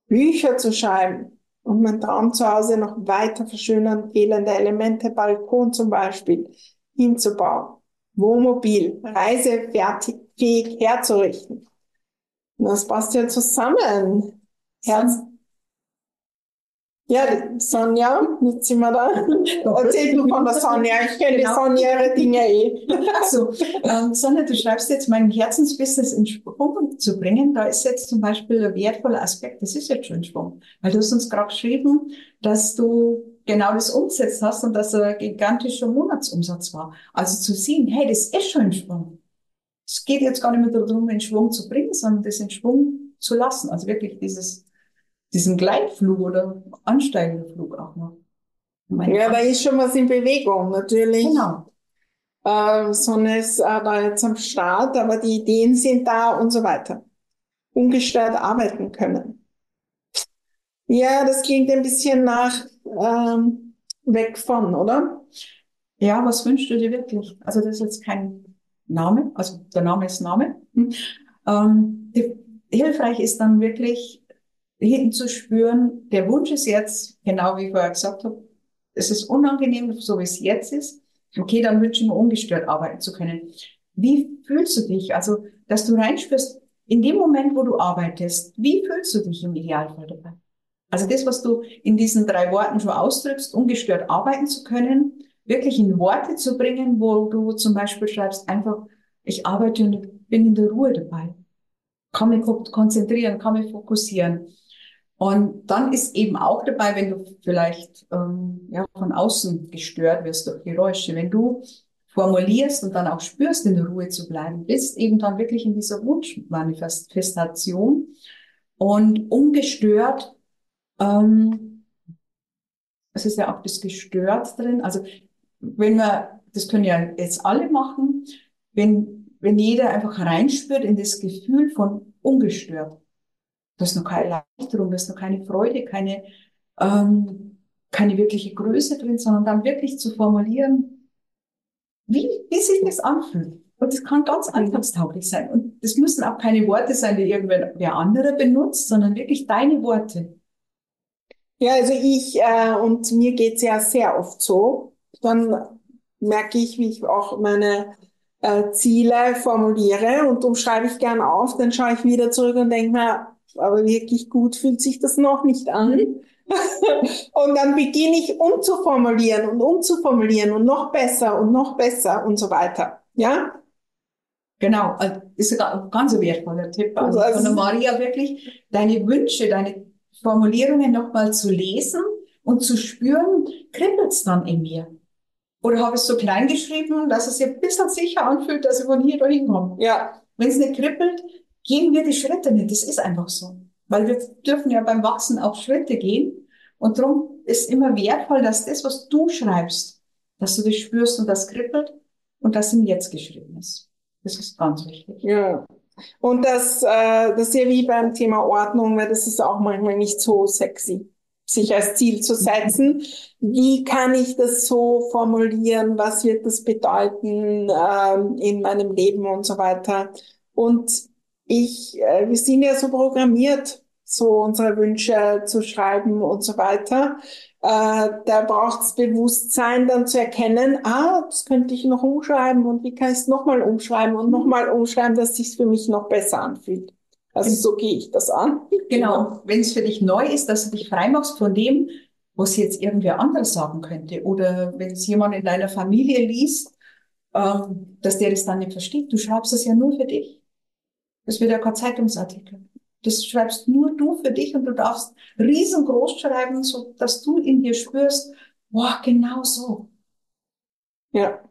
Bücher zu schreiben und mein Traum zu Hause noch weiter verschönern, fehlende Elemente, Balkon zum Beispiel, hinzubauen, Wohnmobil, reisefähig herzurichten. Das passt ja zusammen. Herz, ja, Sonja, jetzt sind wir da. Erzähl du von der Sonja. Ich kenne genau. Sonja ihre Dinge eh. Also, ähm, Sonja, du schreibst jetzt, mein Herzensbusiness in Schwung zu bringen. Da ist jetzt zum Beispiel ein wertvoller Aspekt, das ist jetzt schon in Schwung. Weil du hast uns gerade geschrieben, dass du genau das umsetzt hast und dass ein gigantischer Monatsumsatz war. Also zu sehen, hey, das ist schon in Schwung. Es geht jetzt gar nicht mehr darum, in Schwung zu bringen, sondern das in Schwung zu lassen. Also wirklich dieses diesen Gleitflug oder ansteigenden Flug auch noch. ja, da ist schon was in Bewegung, natürlich. Genau. Äh, Sonne ist äh, da jetzt am Start, aber die Ideen sind da und so weiter. Ungestört arbeiten können. Ja, das klingt ein bisschen nach ähm, weg von, oder? Ja, was wünschst du dir wirklich? Also das ist jetzt kein Name, also der Name ist Name. Hm. Ähm, die, hilfreich ist dann wirklich hinten zu spüren, der Wunsch ist jetzt, genau wie ich vorher gesagt habe, es ist unangenehm, so wie es jetzt ist. Okay, dann wünsche ich mir ungestört arbeiten zu können. Wie fühlst du dich? Also, dass du reinspürst, in dem Moment, wo du arbeitest, wie fühlst du dich im Idealfall dabei? Also das, was du in diesen drei Worten schon ausdrückst, ungestört arbeiten zu können, wirklich in Worte zu bringen, wo du zum Beispiel schreibst, einfach, ich arbeite und bin in der Ruhe dabei. Kann mich konzentrieren, kann mich fokussieren. Und dann ist eben auch dabei, wenn du vielleicht ähm, ja, von außen gestört wirst durch Geräusche, wenn du formulierst und dann auch spürst, in der Ruhe zu bleiben, bist eben dann wirklich in dieser Wunschmanifestation und ungestört, ähm, es ist ja auch das gestört drin, also wenn wir, das können ja jetzt alle machen, wenn, wenn jeder einfach reinspürt in das Gefühl von ungestört. Da ist noch keine Erleichterung, da ist noch keine Freude, keine, ähm, keine wirkliche Größe drin, sondern dann wirklich zu formulieren, wie, wie sich das anfühlt. Und das kann ganz alltagstauglich sein. Und das müssen auch keine Worte sein, die irgendwer anderer benutzt, sondern wirklich deine Worte. Ja, also ich, äh, und mir geht's ja sehr oft so, dann merke ich, wie ich auch meine äh, Ziele formuliere und umschreibe ich gern auf, dann schaue ich wieder zurück und denke mir, aber wirklich gut fühlt sich das noch nicht an. und dann beginne ich umzuformulieren und umzuformulieren und noch besser und noch besser und so weiter. Ja? Genau, also, das ist ein ganz wertvoller Tipp. Also, also von der Maria wirklich deine Wünsche, deine Formulierungen nochmal zu lesen und zu spüren, kribbelt es dann in mir? Oder habe ich es so klein geschrieben, dass es sich ein bisschen sicher anfühlt, dass ich von hier dahin komme? Ja. Wenn es nicht kribbelt, gehen wir die Schritte nicht. Das ist einfach so. Weil wir dürfen ja beim Wachsen auch Schritte gehen. Und darum ist immer wertvoll, dass das, was du schreibst, dass du das spürst und das kribbelt und das im Jetzt geschrieben ist. Das ist ganz wichtig. Ja. Und das, äh, das ist ja wie beim Thema Ordnung, weil das ist auch manchmal nicht so sexy. sich als Ziel zu setzen. Wie kann ich das so formulieren? Was wird das bedeuten ähm, in meinem Leben und so weiter? Und ich, äh, wir sind ja so programmiert, so unsere Wünsche zu schreiben und so weiter. Äh, da braucht es Bewusstsein, dann zu erkennen, ah, das könnte ich noch umschreiben und wie kann ich es nochmal umschreiben und nochmal umschreiben, dass sich für mich noch besser anfühlt. Also so gehe ich das an. Genau. Wenn es für dich neu ist, dass du dich freimachst von dem, was jetzt irgendwer anderes sagen könnte. Oder wenn es jemand in deiner Familie liest, ähm, dass der das dann nicht versteht. Du schreibst es ja nur für dich. Das wird ja kein Zeitungsartikel. Das schreibst nur du für dich und du darfst riesengroß schreiben, so dass du in dir spürst, boah, genau so. Ja.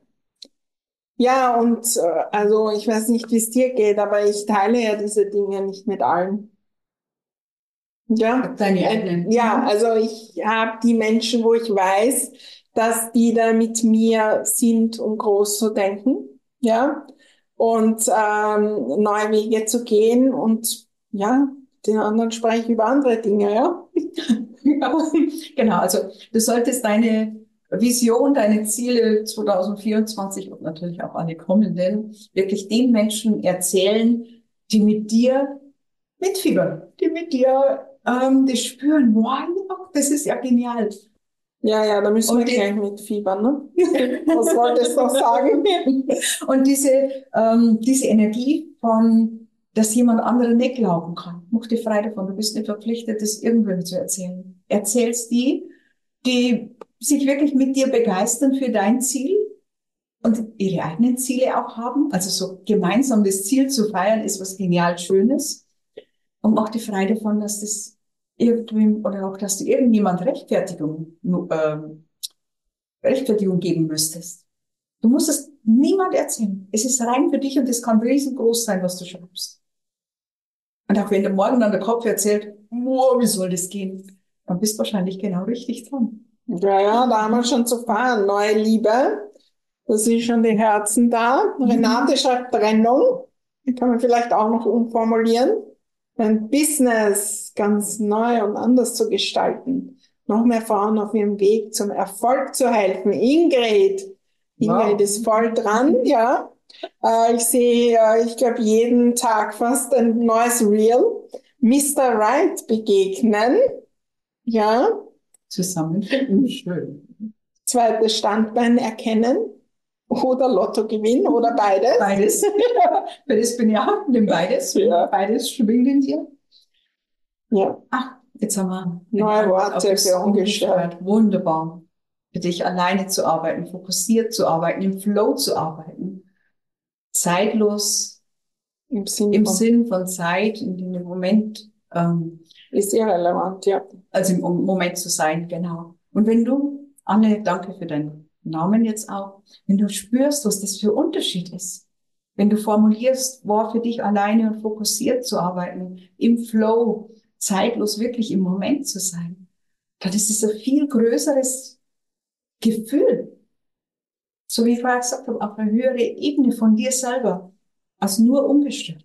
Ja, und äh, also ich weiß nicht, wie es dir geht, aber ich teile ja diese Dinge nicht mit allen. Ja, Deine eigenen. ja, also ich habe die Menschen, wo ich weiß, dass die da mit mir sind, um groß zu denken, ja, und ähm, neue Wege zu gehen und ja, den anderen spreche ich über andere Dinge, ja. Genau, also du solltest deine Vision, deine Ziele 2024 und natürlich auch alle kommenden wirklich den Menschen erzählen, die mit dir mitfiebern, die mit dir ähm, das spüren. Wow, das ist ja genial. Ja, ja, da müssen und wir gleich mitfiebern, ne? Was wolltest du noch sagen? und diese, ähm, diese Energie von, dass jemand anderen nicht glauben kann. Mach dir frei davon. Du bist nicht verpflichtet, das irgendwem zu erzählen. Erzählst die, die sich wirklich mit dir begeistern für dein Ziel und ihre eigenen Ziele auch haben. Also so gemeinsam das Ziel zu feiern ist was genial Schönes. Und mach dir frei davon, dass das irgendwem oder auch, dass du irgendjemand Rechtfertigung, äh, Rechtfertigung geben müsstest. Du musst es niemand erzählen. Es ist rein für dich und es kann riesengroß sein, was du schreibst. Und auch wenn der morgen dann der Kopf erzählt, wow, wie soll das gehen, dann bist du wahrscheinlich genau richtig dran. Ja, ja, da haben wir schon zu fahren. Neue Liebe. Da sind schon die Herzen da. Mhm. Renate schreibt Trennung. Die kann man vielleicht auch noch umformulieren. Ein Business ganz neu und anders zu gestalten. Noch mehr Frauen auf ihrem Weg zum Erfolg zu helfen. Ingrid. Ingrid wow. ist voll dran, ja. Äh, ich sehe, äh, ich glaube, jeden Tag fast ein neues Reel. Mr. Right begegnen. Ja, Zusammenfinden, schön. Zweites Standbein erkennen oder Lotto gewinnen oder beides. Beides. beides bin ja, nimm beides. Ja. Beides schwingt in dir. Ja. Ach, jetzt haben wir neue Worte für ungestört. Wunderbar. Für dich alleine zu arbeiten, fokussiert zu arbeiten, im Flow zu arbeiten. Zeitlos. Im Sinn, im von, Sinn von Zeit, in dem Moment ähm, ist irrelevant, ja. Also im Moment zu sein, genau. Und wenn du, Anne, danke für deinen Namen jetzt auch, wenn du spürst, was das für Unterschied ist, wenn du formulierst, war für dich alleine und fokussiert zu arbeiten, im Flow, zeitlos wirklich im Moment zu sein, dann ist es ein viel größeres Gefühl. So wie ich vorher gesagt habe, auf eine höhere Ebene von dir selber, als nur ungestört.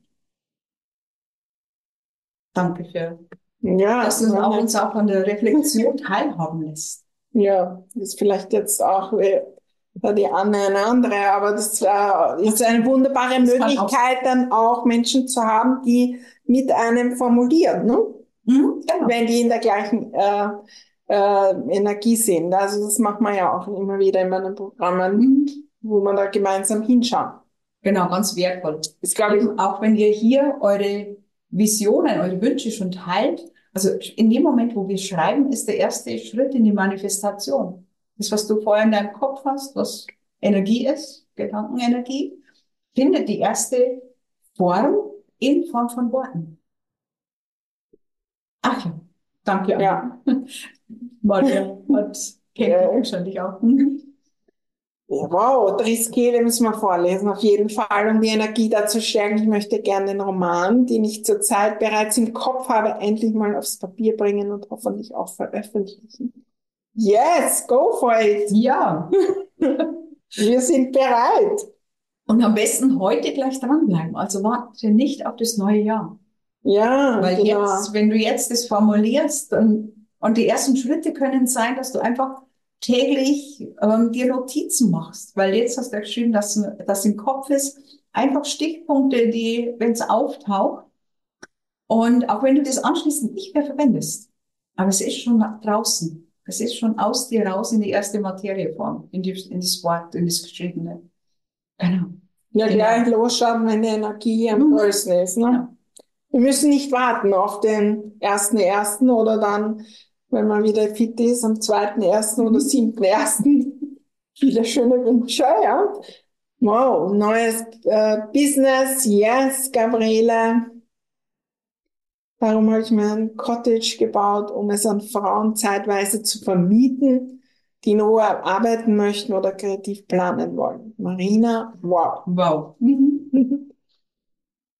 Danke für ja, dass du auch uns auch an der Reflexion teilhaben lässt. Ja, ist vielleicht jetzt auch die Anne eine andere, aber das äh, ist eine wunderbare das Möglichkeit, auch dann auch Menschen zu haben, die mit einem formulieren, ne? Mhm, genau. wenn die in der gleichen äh, äh, Energie sind. Also das macht man ja auch immer wieder in meinen Programmen, mhm. wo man da gemeinsam hinschaut. Genau, ganz wertvoll. Ist, glaube ich, auch wenn ihr hier eure Visionen, eure Wünsche schon teilt, also in dem Moment, wo wir schreiben, ist der erste Schritt in die Manifestation. Das, was du vorher in deinem Kopf hast, was Energie ist, Gedankenenergie, findet die erste Form in Form von Worten. Ach ja, danke. Ja. Martin hat kennt ja. wahrscheinlich auch. Ja, wow, Triskele müssen wir vorlesen, auf jeden Fall, um die Energie dazu stärken. Ich möchte gerne den Roman, den ich zurzeit bereits im Kopf habe, endlich mal aufs Papier bringen und hoffentlich auch veröffentlichen. Yes, go for it. Ja. Wir sind bereit. Und am besten heute gleich dranbleiben. Also warte nicht auf das neue Jahr. Ja, Weil genau. jetzt, wenn du jetzt das formulierst, dann Und die ersten Schritte können sein, dass du einfach täglich ähm, dir Notizen machst, weil jetzt hast du ja geschrieben, dass das im Kopf ist, einfach Stichpunkte, die, wenn es auftaucht, und auch wenn du das anschließend nicht mehr verwendest, aber es ist schon draußen, es ist schon aus dir raus in die erste Materieform, in, die, in das Wort, in das Geschriebene. Genau. Ja, genau. gleich losschauen, wenn die Energie am mhm. größten ist. Ne? Genau. Wir müssen nicht warten auf den ersten ersten oder dann wenn man wieder fit ist, am zweiten, ersten oder siebten, ersten. Viele schöne Wünsche, ja. Wow, neues äh, Business, yes, Gabriele. Darum habe ich mir ein Cottage gebaut, um es an Frauen zeitweise zu vermieten, die in Ruhe arbeiten möchten oder kreativ planen wollen. Marina, wow. Wow.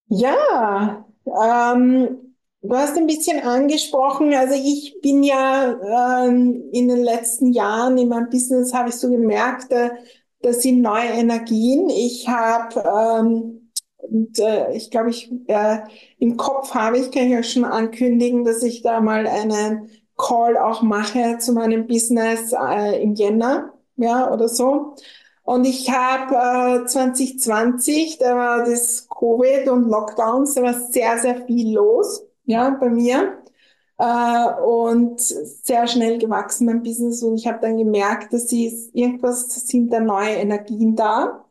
ja, ähm, Du hast ein bisschen angesprochen, also ich bin ja ähm, in den letzten Jahren in meinem Business habe ich so gemerkt, äh, das sind neue Energien. Ich habe ähm, äh, ich glaube, ich äh, im Kopf habe ich, kann ich ja schon ankündigen, dass ich da mal einen Call auch mache zu meinem Business äh, im Jänner, ja, oder so. Und ich habe äh, 2020, da war das Covid und Lockdowns, da war sehr, sehr viel los ja, bei mir. Äh, und sehr schnell gewachsen mein Business und ich habe dann gemerkt, dass sie irgendwas sind da neue Energien da.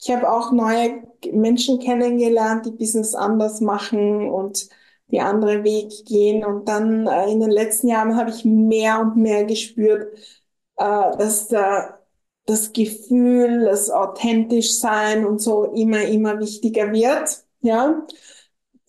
Ich habe auch neue Menschen kennengelernt, die Business anders machen und die andere Weg gehen. Und dann äh, in den letzten Jahren habe ich mehr und mehr gespürt, äh, dass da das Gefühl, das authentisch sein und so immer, immer wichtiger wird. Ja.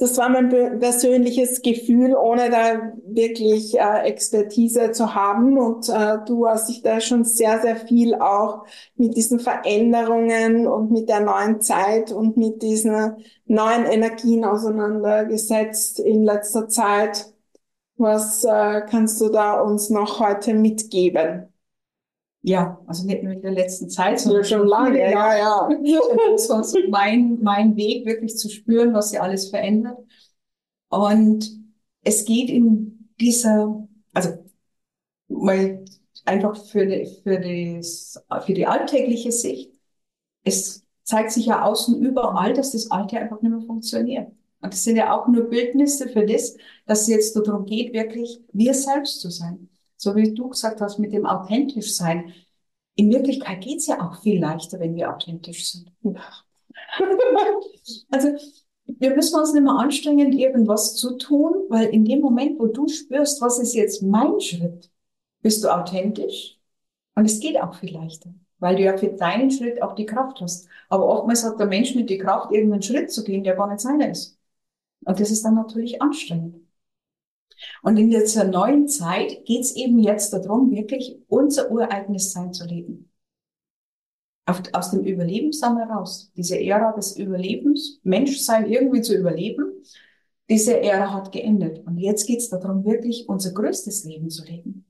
Das war mein persönliches Gefühl, ohne da wirklich äh, Expertise zu haben. Und äh, du hast dich da schon sehr, sehr viel auch mit diesen Veränderungen und mit der neuen Zeit und mit diesen neuen Energien auseinandergesetzt in letzter Zeit. Was äh, kannst du da uns noch heute mitgeben? Ja, also nicht nur in der letzten Zeit, sondern schon lange. Ja, ja. Das war so mein, mein Weg, wirklich zu spüren, was sich alles verändert. Und es geht in dieser, also mal einfach für die, für, das, für die alltägliche Sicht, es zeigt sich ja außen überall, dass das Alte einfach nicht mehr funktioniert. Und das sind ja auch nur Bildnisse für das, dass es jetzt darum geht, wirklich wir selbst zu sein so wie du gesagt hast, mit dem authentisch sein. In Wirklichkeit geht's ja auch viel leichter, wenn wir authentisch sind. also wir müssen uns nicht mehr anstrengen, irgendwas zu tun, weil in dem Moment, wo du spürst, was ist jetzt mein Schritt, bist du authentisch und es geht auch viel leichter, weil du ja für deinen Schritt auch die Kraft hast. Aber oftmals hat der Mensch nicht die Kraft, irgendeinen Schritt zu gehen, der gar nicht seiner ist. Und das ist dann natürlich anstrengend. Und in dieser neuen Zeit geht es eben jetzt darum, wirklich unser ureigenes Sein zu leben. Aus dem Überlebenssamen heraus. Diese Ära des Überlebens, Menschsein irgendwie zu überleben, diese Ära hat geendet. Und jetzt geht es darum, wirklich unser größtes Leben zu leben.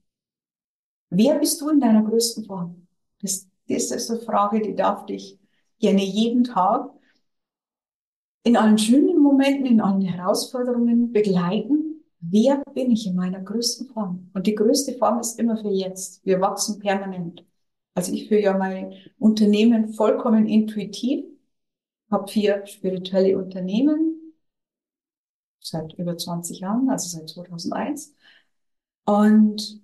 Wer bist du in deiner größten Form? Das, das ist eine Frage, die darf dich gerne jeden Tag in allen schönen Momenten, in allen Herausforderungen begleiten Wer bin ich in meiner größten Form? Und die größte Form ist immer für jetzt. Wir wachsen permanent. Also ich führe ja mein Unternehmen vollkommen intuitiv, habe vier spirituelle Unternehmen seit über 20 Jahren, also seit 2001. Und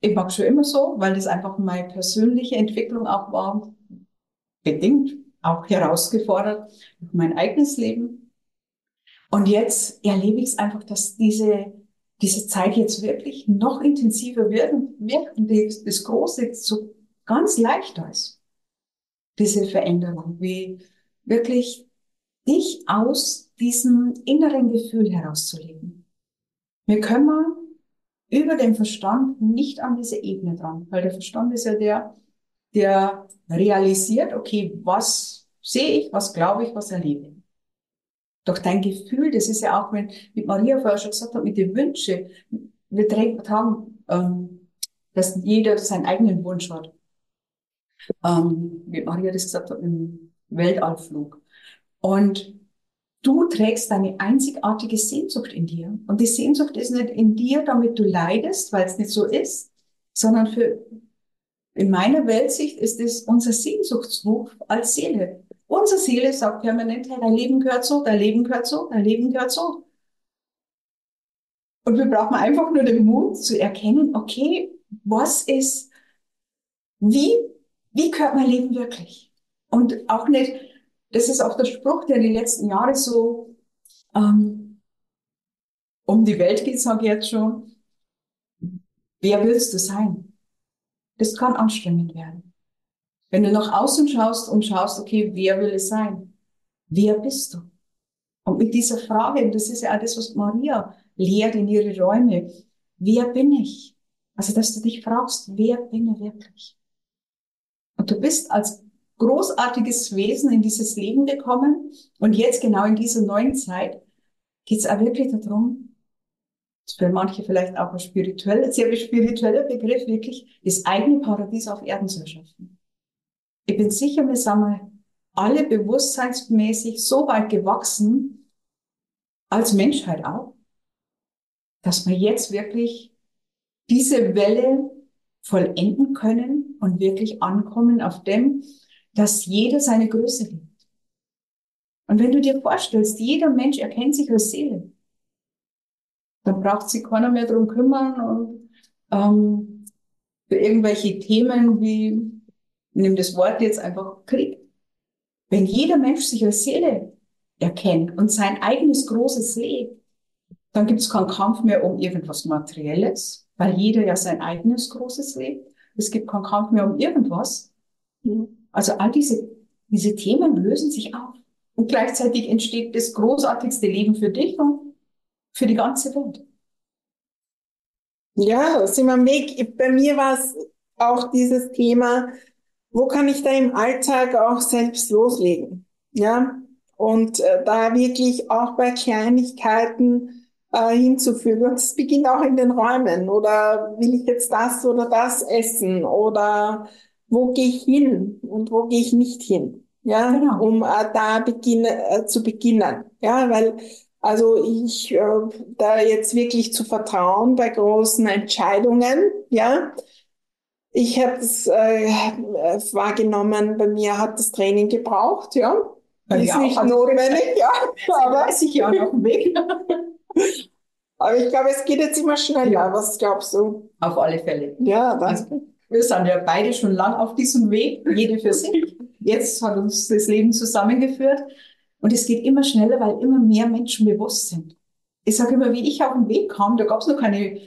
ich mag schon immer so, weil das einfach meine persönliche Entwicklung auch war, bedingt, auch herausgefordert mein eigenes Leben. Und jetzt erlebe ich es einfach, dass diese, diese Zeit jetzt wirklich noch intensiver wird und wirklich das Große so ganz leicht ist. Diese Veränderung, wie wirklich dich aus diesem inneren Gefühl herauszuleben. Wir können über den Verstand nicht an diese Ebene dran, weil der Verstand ist ja der, der realisiert, okay, was sehe ich, was glaube ich, was erlebe ich. Doch dein Gefühl, das ist ja auch, wenn mit Maria vorher schon gesagt hat, mit den Wünschen, wir tragen, ähm, dass jeder seinen eigenen Wunsch hat. Ähm, wie Maria das gesagt hat, im Weltallflug. Und du trägst deine einzigartige Sehnsucht in dir. Und die Sehnsucht ist nicht in dir, damit du leidest, weil es nicht so ist, sondern für, in meiner Weltsicht ist es unser Sehnsuchtsruf als Seele. Unsere Seele sagt permanent, hey, dein Leben gehört so, dein Leben gehört so, dein Leben gehört so. Und wir brauchen einfach nur den Mut zu erkennen, okay, was ist, wie, wie gehört mein Leben wirklich? Und auch nicht, das ist auch der Spruch, der die letzten Jahre so ähm, um die Welt geht, sage ich jetzt schon. Wer willst du sein? Das kann anstrengend werden. Wenn du nach außen schaust und schaust, okay, wer will es sein? Wer bist du? Und mit dieser Frage, und das ist ja auch das, was Maria lehrt in ihre Räume, wer bin ich? Also, dass du dich fragst, wer bin ich wirklich? Und du bist als großartiges Wesen in dieses Leben gekommen. Und jetzt genau in dieser neuen Zeit geht es auch wirklich darum, für manche vielleicht auch ein spiritueller, sehr spiritueller Begriff, wirklich das eigene Paradies auf Erden zu erschaffen. Ich bin sicher, wir sind alle bewusstseinsmäßig so weit gewachsen, als Menschheit auch, dass wir jetzt wirklich diese Welle vollenden können und wirklich ankommen auf dem, dass jeder seine Größe liebt. Und wenn du dir vorstellst, jeder Mensch erkennt sich als Seele, dann braucht sich keiner mehr drum kümmern und ähm, für irgendwelche Themen wie, nimm das Wort jetzt einfach Krieg. Wenn jeder Mensch sich als Seele erkennt und sein eigenes großes lebt, dann gibt es keinen Kampf mehr um irgendwas Materielles, weil jeder ja sein eigenes großes lebt. Es gibt keinen Kampf mehr um irgendwas. Also all diese, diese Themen lösen sich auf. Und gleichzeitig entsteht das großartigste Leben für dich und für die ganze Welt. Ja, am Weg. Bei mir war es auch dieses Thema, wo kann ich da im Alltag auch selbst loslegen? Ja, und äh, da wirklich auch bei Kleinigkeiten äh, hinzufügen. Und es beginnt auch in den Räumen. Oder will ich jetzt das oder das essen? Oder wo gehe ich hin und wo gehe ich nicht hin, ja, genau. um äh, da beginne, äh, zu beginnen, ja, weil also ich äh, da jetzt wirklich zu vertrauen bei großen Entscheidungen, ja. Ich habe es äh, wahrgenommen, bei mir hat das Training gebraucht, ja. Bei ist nicht also notwendig, ja. Aber weiß ich ja noch dem Weg. aber ich glaube, es geht jetzt immer schneller. Ja. Was glaubst du? Auf alle Fälle. Ja, danke. Also, wir sind ja beide schon lang auf diesem Weg, jede für sich. Jetzt hat uns das Leben zusammengeführt. Und es geht immer schneller, weil immer mehr Menschen bewusst sind. Ich sage immer, wie ich auf den Weg kam, da gab es noch keine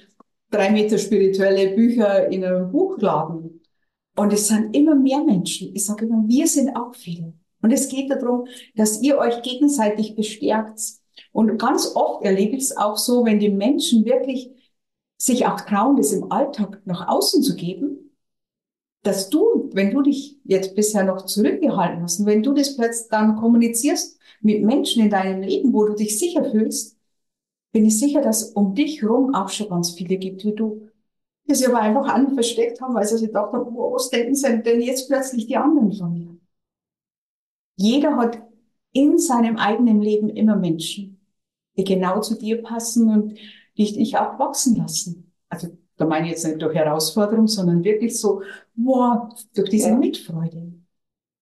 drei Meter spirituelle Bücher in einem Buchladen. Und es sind immer mehr Menschen. Ich sage immer, wir sind auch viele. Und es geht darum, dass ihr euch gegenseitig bestärkt. Und ganz oft erlebe ich es auch so, wenn die Menschen wirklich sich auch trauen, das im Alltag nach außen zu geben, dass du, wenn du dich jetzt bisher noch zurückgehalten hast und wenn du das plötzlich dann kommunizierst mit Menschen in deinem Leben, wo du dich sicher fühlst, bin ich sicher, dass um dich rum auch schon ganz viele gibt wie du, die sich aber einfach an versteckt haben, weil sie sich gedacht haben, oh, was denken sie denn jetzt plötzlich die anderen von mir? Jeder hat in seinem eigenen Leben immer Menschen, die genau zu dir passen und die dich auch wachsen lassen. Also da meine ich jetzt nicht durch Herausforderung, sondern wirklich so, wow, durch diese ja. Mitfreude.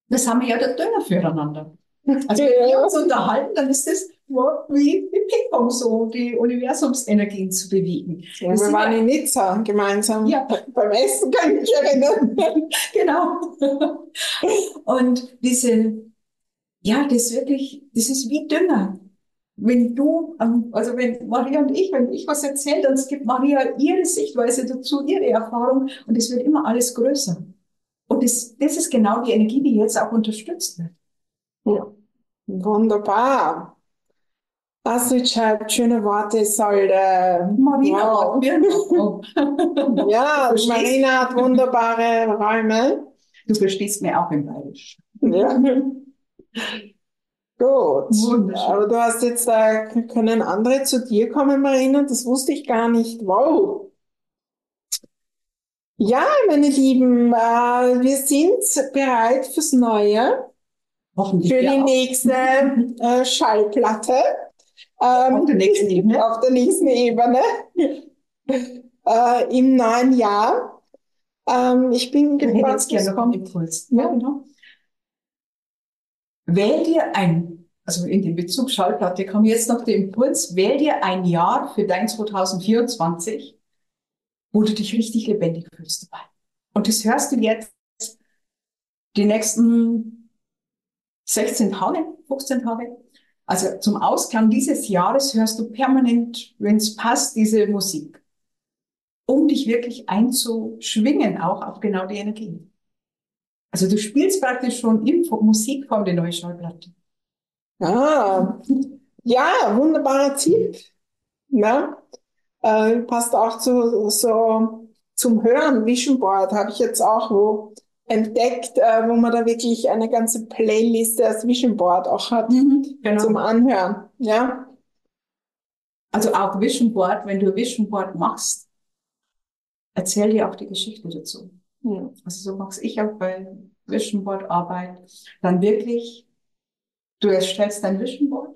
Das haben wir ja der Döner füreinander. Also wenn wir uns unterhalten, dann ist das wow, wie, wie Ping-Pong so, die Universumsenergien zu bewegen. Ja, wir waren in Nizza gemeinsam. Ja. Beim Essen kann ich mich erinnern. genau. Und diese, ja, das wirklich, das ist wie Dünger wenn du, ähm, also wenn Maria und ich, wenn ich was erzähle, dann gibt Maria ihre Sichtweise dazu, ihre Erfahrung und es wird immer alles größer. Und das, das ist genau die Energie, die jetzt auch unterstützt wird. Ja. Wunderbar. Astrid schöne Worte, soll äh, Marina wow. Ja, Marina hat wunderbare Räume. Du verstehst mir auch im Bayerisch. Ja. Gut. Aber du hast jetzt da, können andere zu dir kommen, Marina? Das wusste ich gar nicht. Wow. Ja, meine Lieben, äh, wir sind bereit fürs Neue. Hoffentlich für die auch. nächste äh, Schallplatte. Ähm, Auf der nächsten Ebene. Auf der nächsten Ebene. äh, Im neuen Jahr. Ähm, ich bin Ich gespannt, jetzt gerne noch einen. Impuls. Ja. Ja, genau. Wähl dir ein, also in dem Bezug Schallplatte kommt jetzt noch der Impuls, wähl dir ein Jahr für dein 2024, wo du dich richtig lebendig fühlst dabei. Und das hörst du jetzt die nächsten 16 Tage, 15 Tage. Also zum Ausklang dieses Jahres hörst du permanent, wenn es passt, diese Musik, um dich wirklich einzuschwingen, auch auf genau die Energie. Also du spielst praktisch schon in Musik von der neuen Schallplatte. Ah, ja, wunderbarer Tipp. Ja, äh, passt auch zu, so zum Hören. Vision Board habe ich jetzt auch wo entdeckt, äh, wo man da wirklich eine ganze Playlist als Vision Board auch hat Genau. zum Anhören. Ja, Also auch Vision Board, wenn du Vision Board machst, erzähl dir auch die Geschichte dazu. Hm. Also so mache ich auch bei Vision Board Arbeit. Dann wirklich, du erstellst dein Vision Board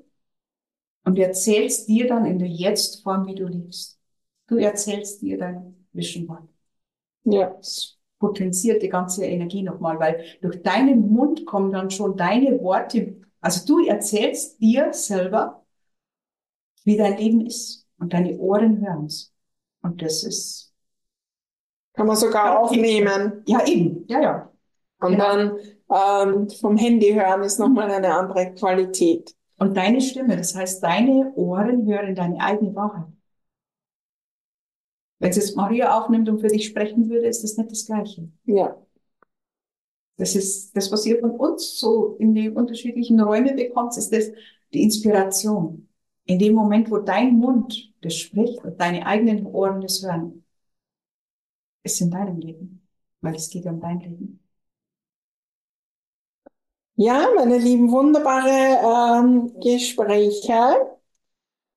und erzählst dir dann in der Jetzt-Form, wie du liebst. Du erzählst dir dein Vision Board. ja, potenziert die ganze Energie nochmal, weil durch deinen Mund kommen dann schon deine Worte. Also du erzählst dir selber, wie dein Leben ist und deine Ohren hören's. Und das ist, kann man sogar aufnehmen. ja eben, ja, ja. Und Genau. dann ähm, vom Handy hören ist nochmal eine andere Qualität. Und deine Stimme, das heißt, deine Ohren hören deine eigene Wahrheit. Wenn es jetzt Maria aufnimmt und für dich sprechen würde, ist das nicht das Gleiche. Ja, Das ist das, was ihr von uns so in die unterschiedlichen Räume bekommt, ist das die Inspiration. In dem Moment, wo dein Mund das spricht und deine eigenen Ohren das hören, ist in deinem Leben, weil es geht um dein Leben. ja, meine lieben, wunderbare ähm, Gespräche.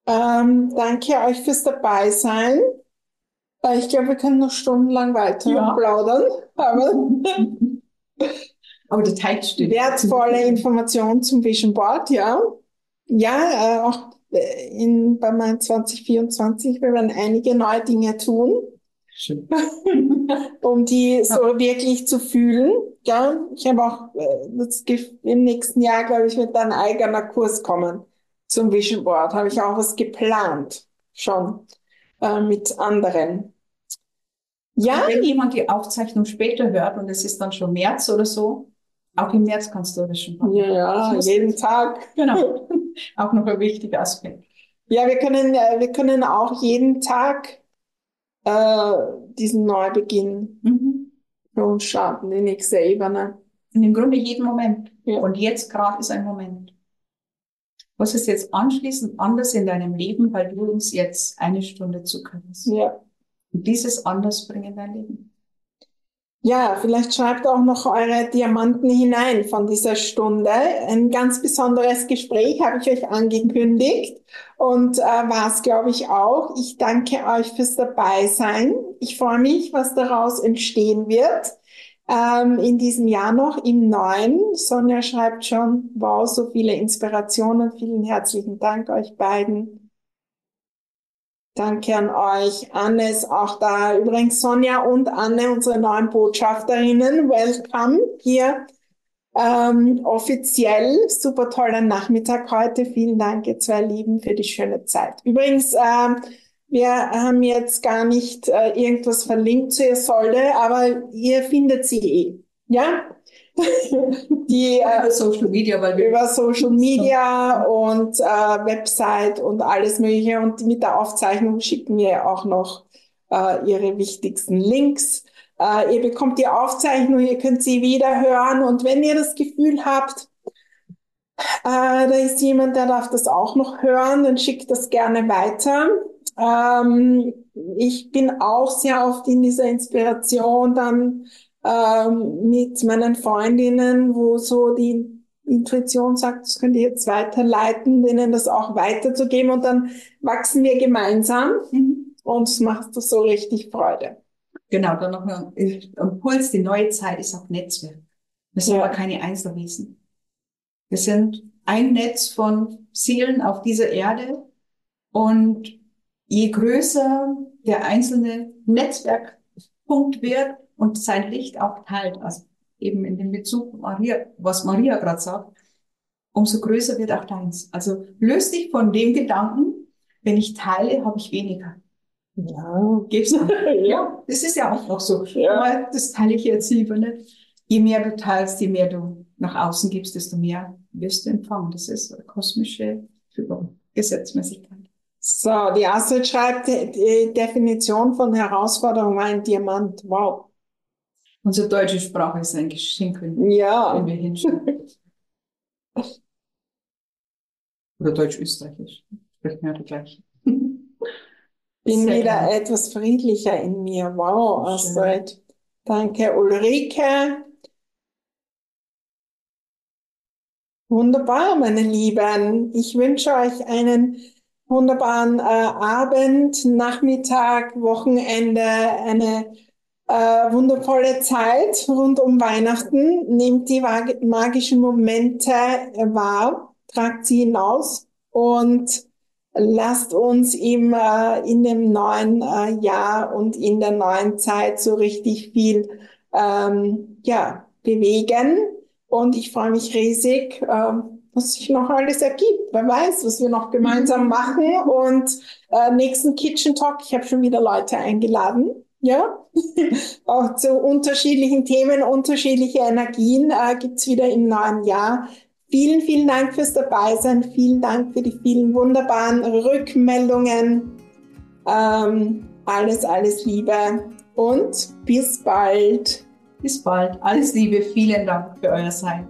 Ähm, danke euch fürs Dabeisein. Ich glaube, wir können noch stundenlang weiter Ja. plaudern, aber Aber der Teig steht. wertvolle Informationen zum Vision Board, ja. Ja, äh, auch äh, in, bei meinem 2024, wir werden einige neue Dinge tun, Schön. um die so wirklich zu fühlen. Ja, ich habe auch äh, das, im nächsten Jahr, glaube ich, wird ein eigener Kurs kommen zum Vision Board. Habe ich auch was geplant, schon äh, mit anderen. Ja, Wenn jemand die Aufzeichnung später hört und es ist dann schon März oder so, auch im März kannst du erwischen. ja, ja, jeden Tag. Genau. Auch noch ein wichtiger Aspekt. Ja, wir können, äh, wir können auch jeden Tag äh, diesen Neubeginn Mhm. uns starten, die nächste Ebene. Und im Grunde jeden Moment. Ja. Und jetzt gerade ist ein Moment. Was ist jetzt anschließend anders in deinem Leben, weil du uns jetzt eine Stunde zukommst? Ja. Und dieses anders bringen in dein Leben. Ja, vielleicht schreibt auch noch eure Diamanten hinein von dieser Stunde. Ein ganz besonderes Gespräch habe ich euch angekündigt und äh, war es, glaube ich, auch. Ich danke euch fürs Dabeisein. Ich freue mich, was daraus entstehen wird. Ähm, in diesem Jahr noch, im neuen. Sonja schreibt schon, wow, so viele Inspirationen. Vielen herzlichen Dank euch beiden. Danke an euch. Anne ist auch da. Übrigens Sonja und Anne, unsere neuen Botschafterinnen. Welcome hier. Ähm, offiziell. Super toller Nachmittag heute. Vielen Dank, ihr zwei Lieben, für die schöne Zeit. Übrigens, ähm, wir haben jetzt gar nicht äh, irgendwas verlinkt zu Isolde, aber ihr findet sie eh. Ja? Die äh, Über Social Media, weil wir über Social Media und äh, Website und alles Mögliche. Und mit der Aufzeichnung schicken wir auch noch äh, Ihre wichtigsten Links. Äh, ihr bekommt die Aufzeichnung, ihr könnt sie wieder hören. Und wenn ihr das Gefühl habt, äh, da ist jemand, der darf das auch noch hören, dann schickt das gerne weiter. Ähm, ich bin auch sehr oft in dieser Inspiration dann ähm, mit meinen Freundinnen, wo so die Intuition sagt, das könnt ihr jetzt weiterleiten, denen das auch weiterzugeben und dann wachsen wir gemeinsam Mhm. und es macht das so richtig Freude. Genau, dann noch ein Impuls. Die neue Zeit ist auch Netzwerk. Wir sind Ja. aber keine Einzelwesen. Wir sind ein Netz von Seelen auf dieser Erde und je größer der einzelne Netzwerkpunkt wird und sein Licht auch teilt, also eben in dem Bezug Maria, was Maria gerade sagt, umso größer wird auch deins. Also löst dich von dem Gedanken, wenn ich teile, habe ich weniger. Ja, gibt's ja, das ist ja auch noch so. Ja. Aber das teile ich jetzt lieber nicht. Je mehr du teilst, je mehr du nach außen gibst, desto mehr wirst du empfangen. Das ist eine kosmische Gesetzmäßigkeit. So, die Astrid schreibt, die Definition von Herausforderung war ein Diamant. Wow. Unsere deutsche Sprache ist ein Geschenk, wenn, ja. wenn wir hinschauen. Oder Deutsch-Österreichisch. Sprechen ja gleich. Bin Sehr wieder gut. etwas friedlicher in mir. Wow, Astrid. Danke, Ulrike. Wunderbar, meine Lieben. Ich wünsche euch einen wunderbaren äh, Abend, Nachmittag, Wochenende, eine äh, wundervolle Zeit rund um Weihnachten. Nehmt die magischen Momente wahr, tragt sie hinaus und lasst uns im, äh, in dem neuen äh, Jahr und in der neuen Zeit so richtig viel ähm, ja, bewegen. Und ich freue mich riesig, ähm, was sich noch alles ergibt. Wer weiß, was wir noch gemeinsam machen. Und äh, nächsten Kitchen Talk, ich habe schon wieder Leute eingeladen. Ja, auch zu unterschiedlichen Themen, unterschiedliche Energien äh, gibt's wieder im neuen Jahr. Vielen, vielen Dank fürs Dabeisein. Vielen Dank für die vielen wunderbaren Rückmeldungen. Ähm, alles, alles Liebe und bis bald. Bis bald. Alles Liebe. Vielen Dank für euer Sein.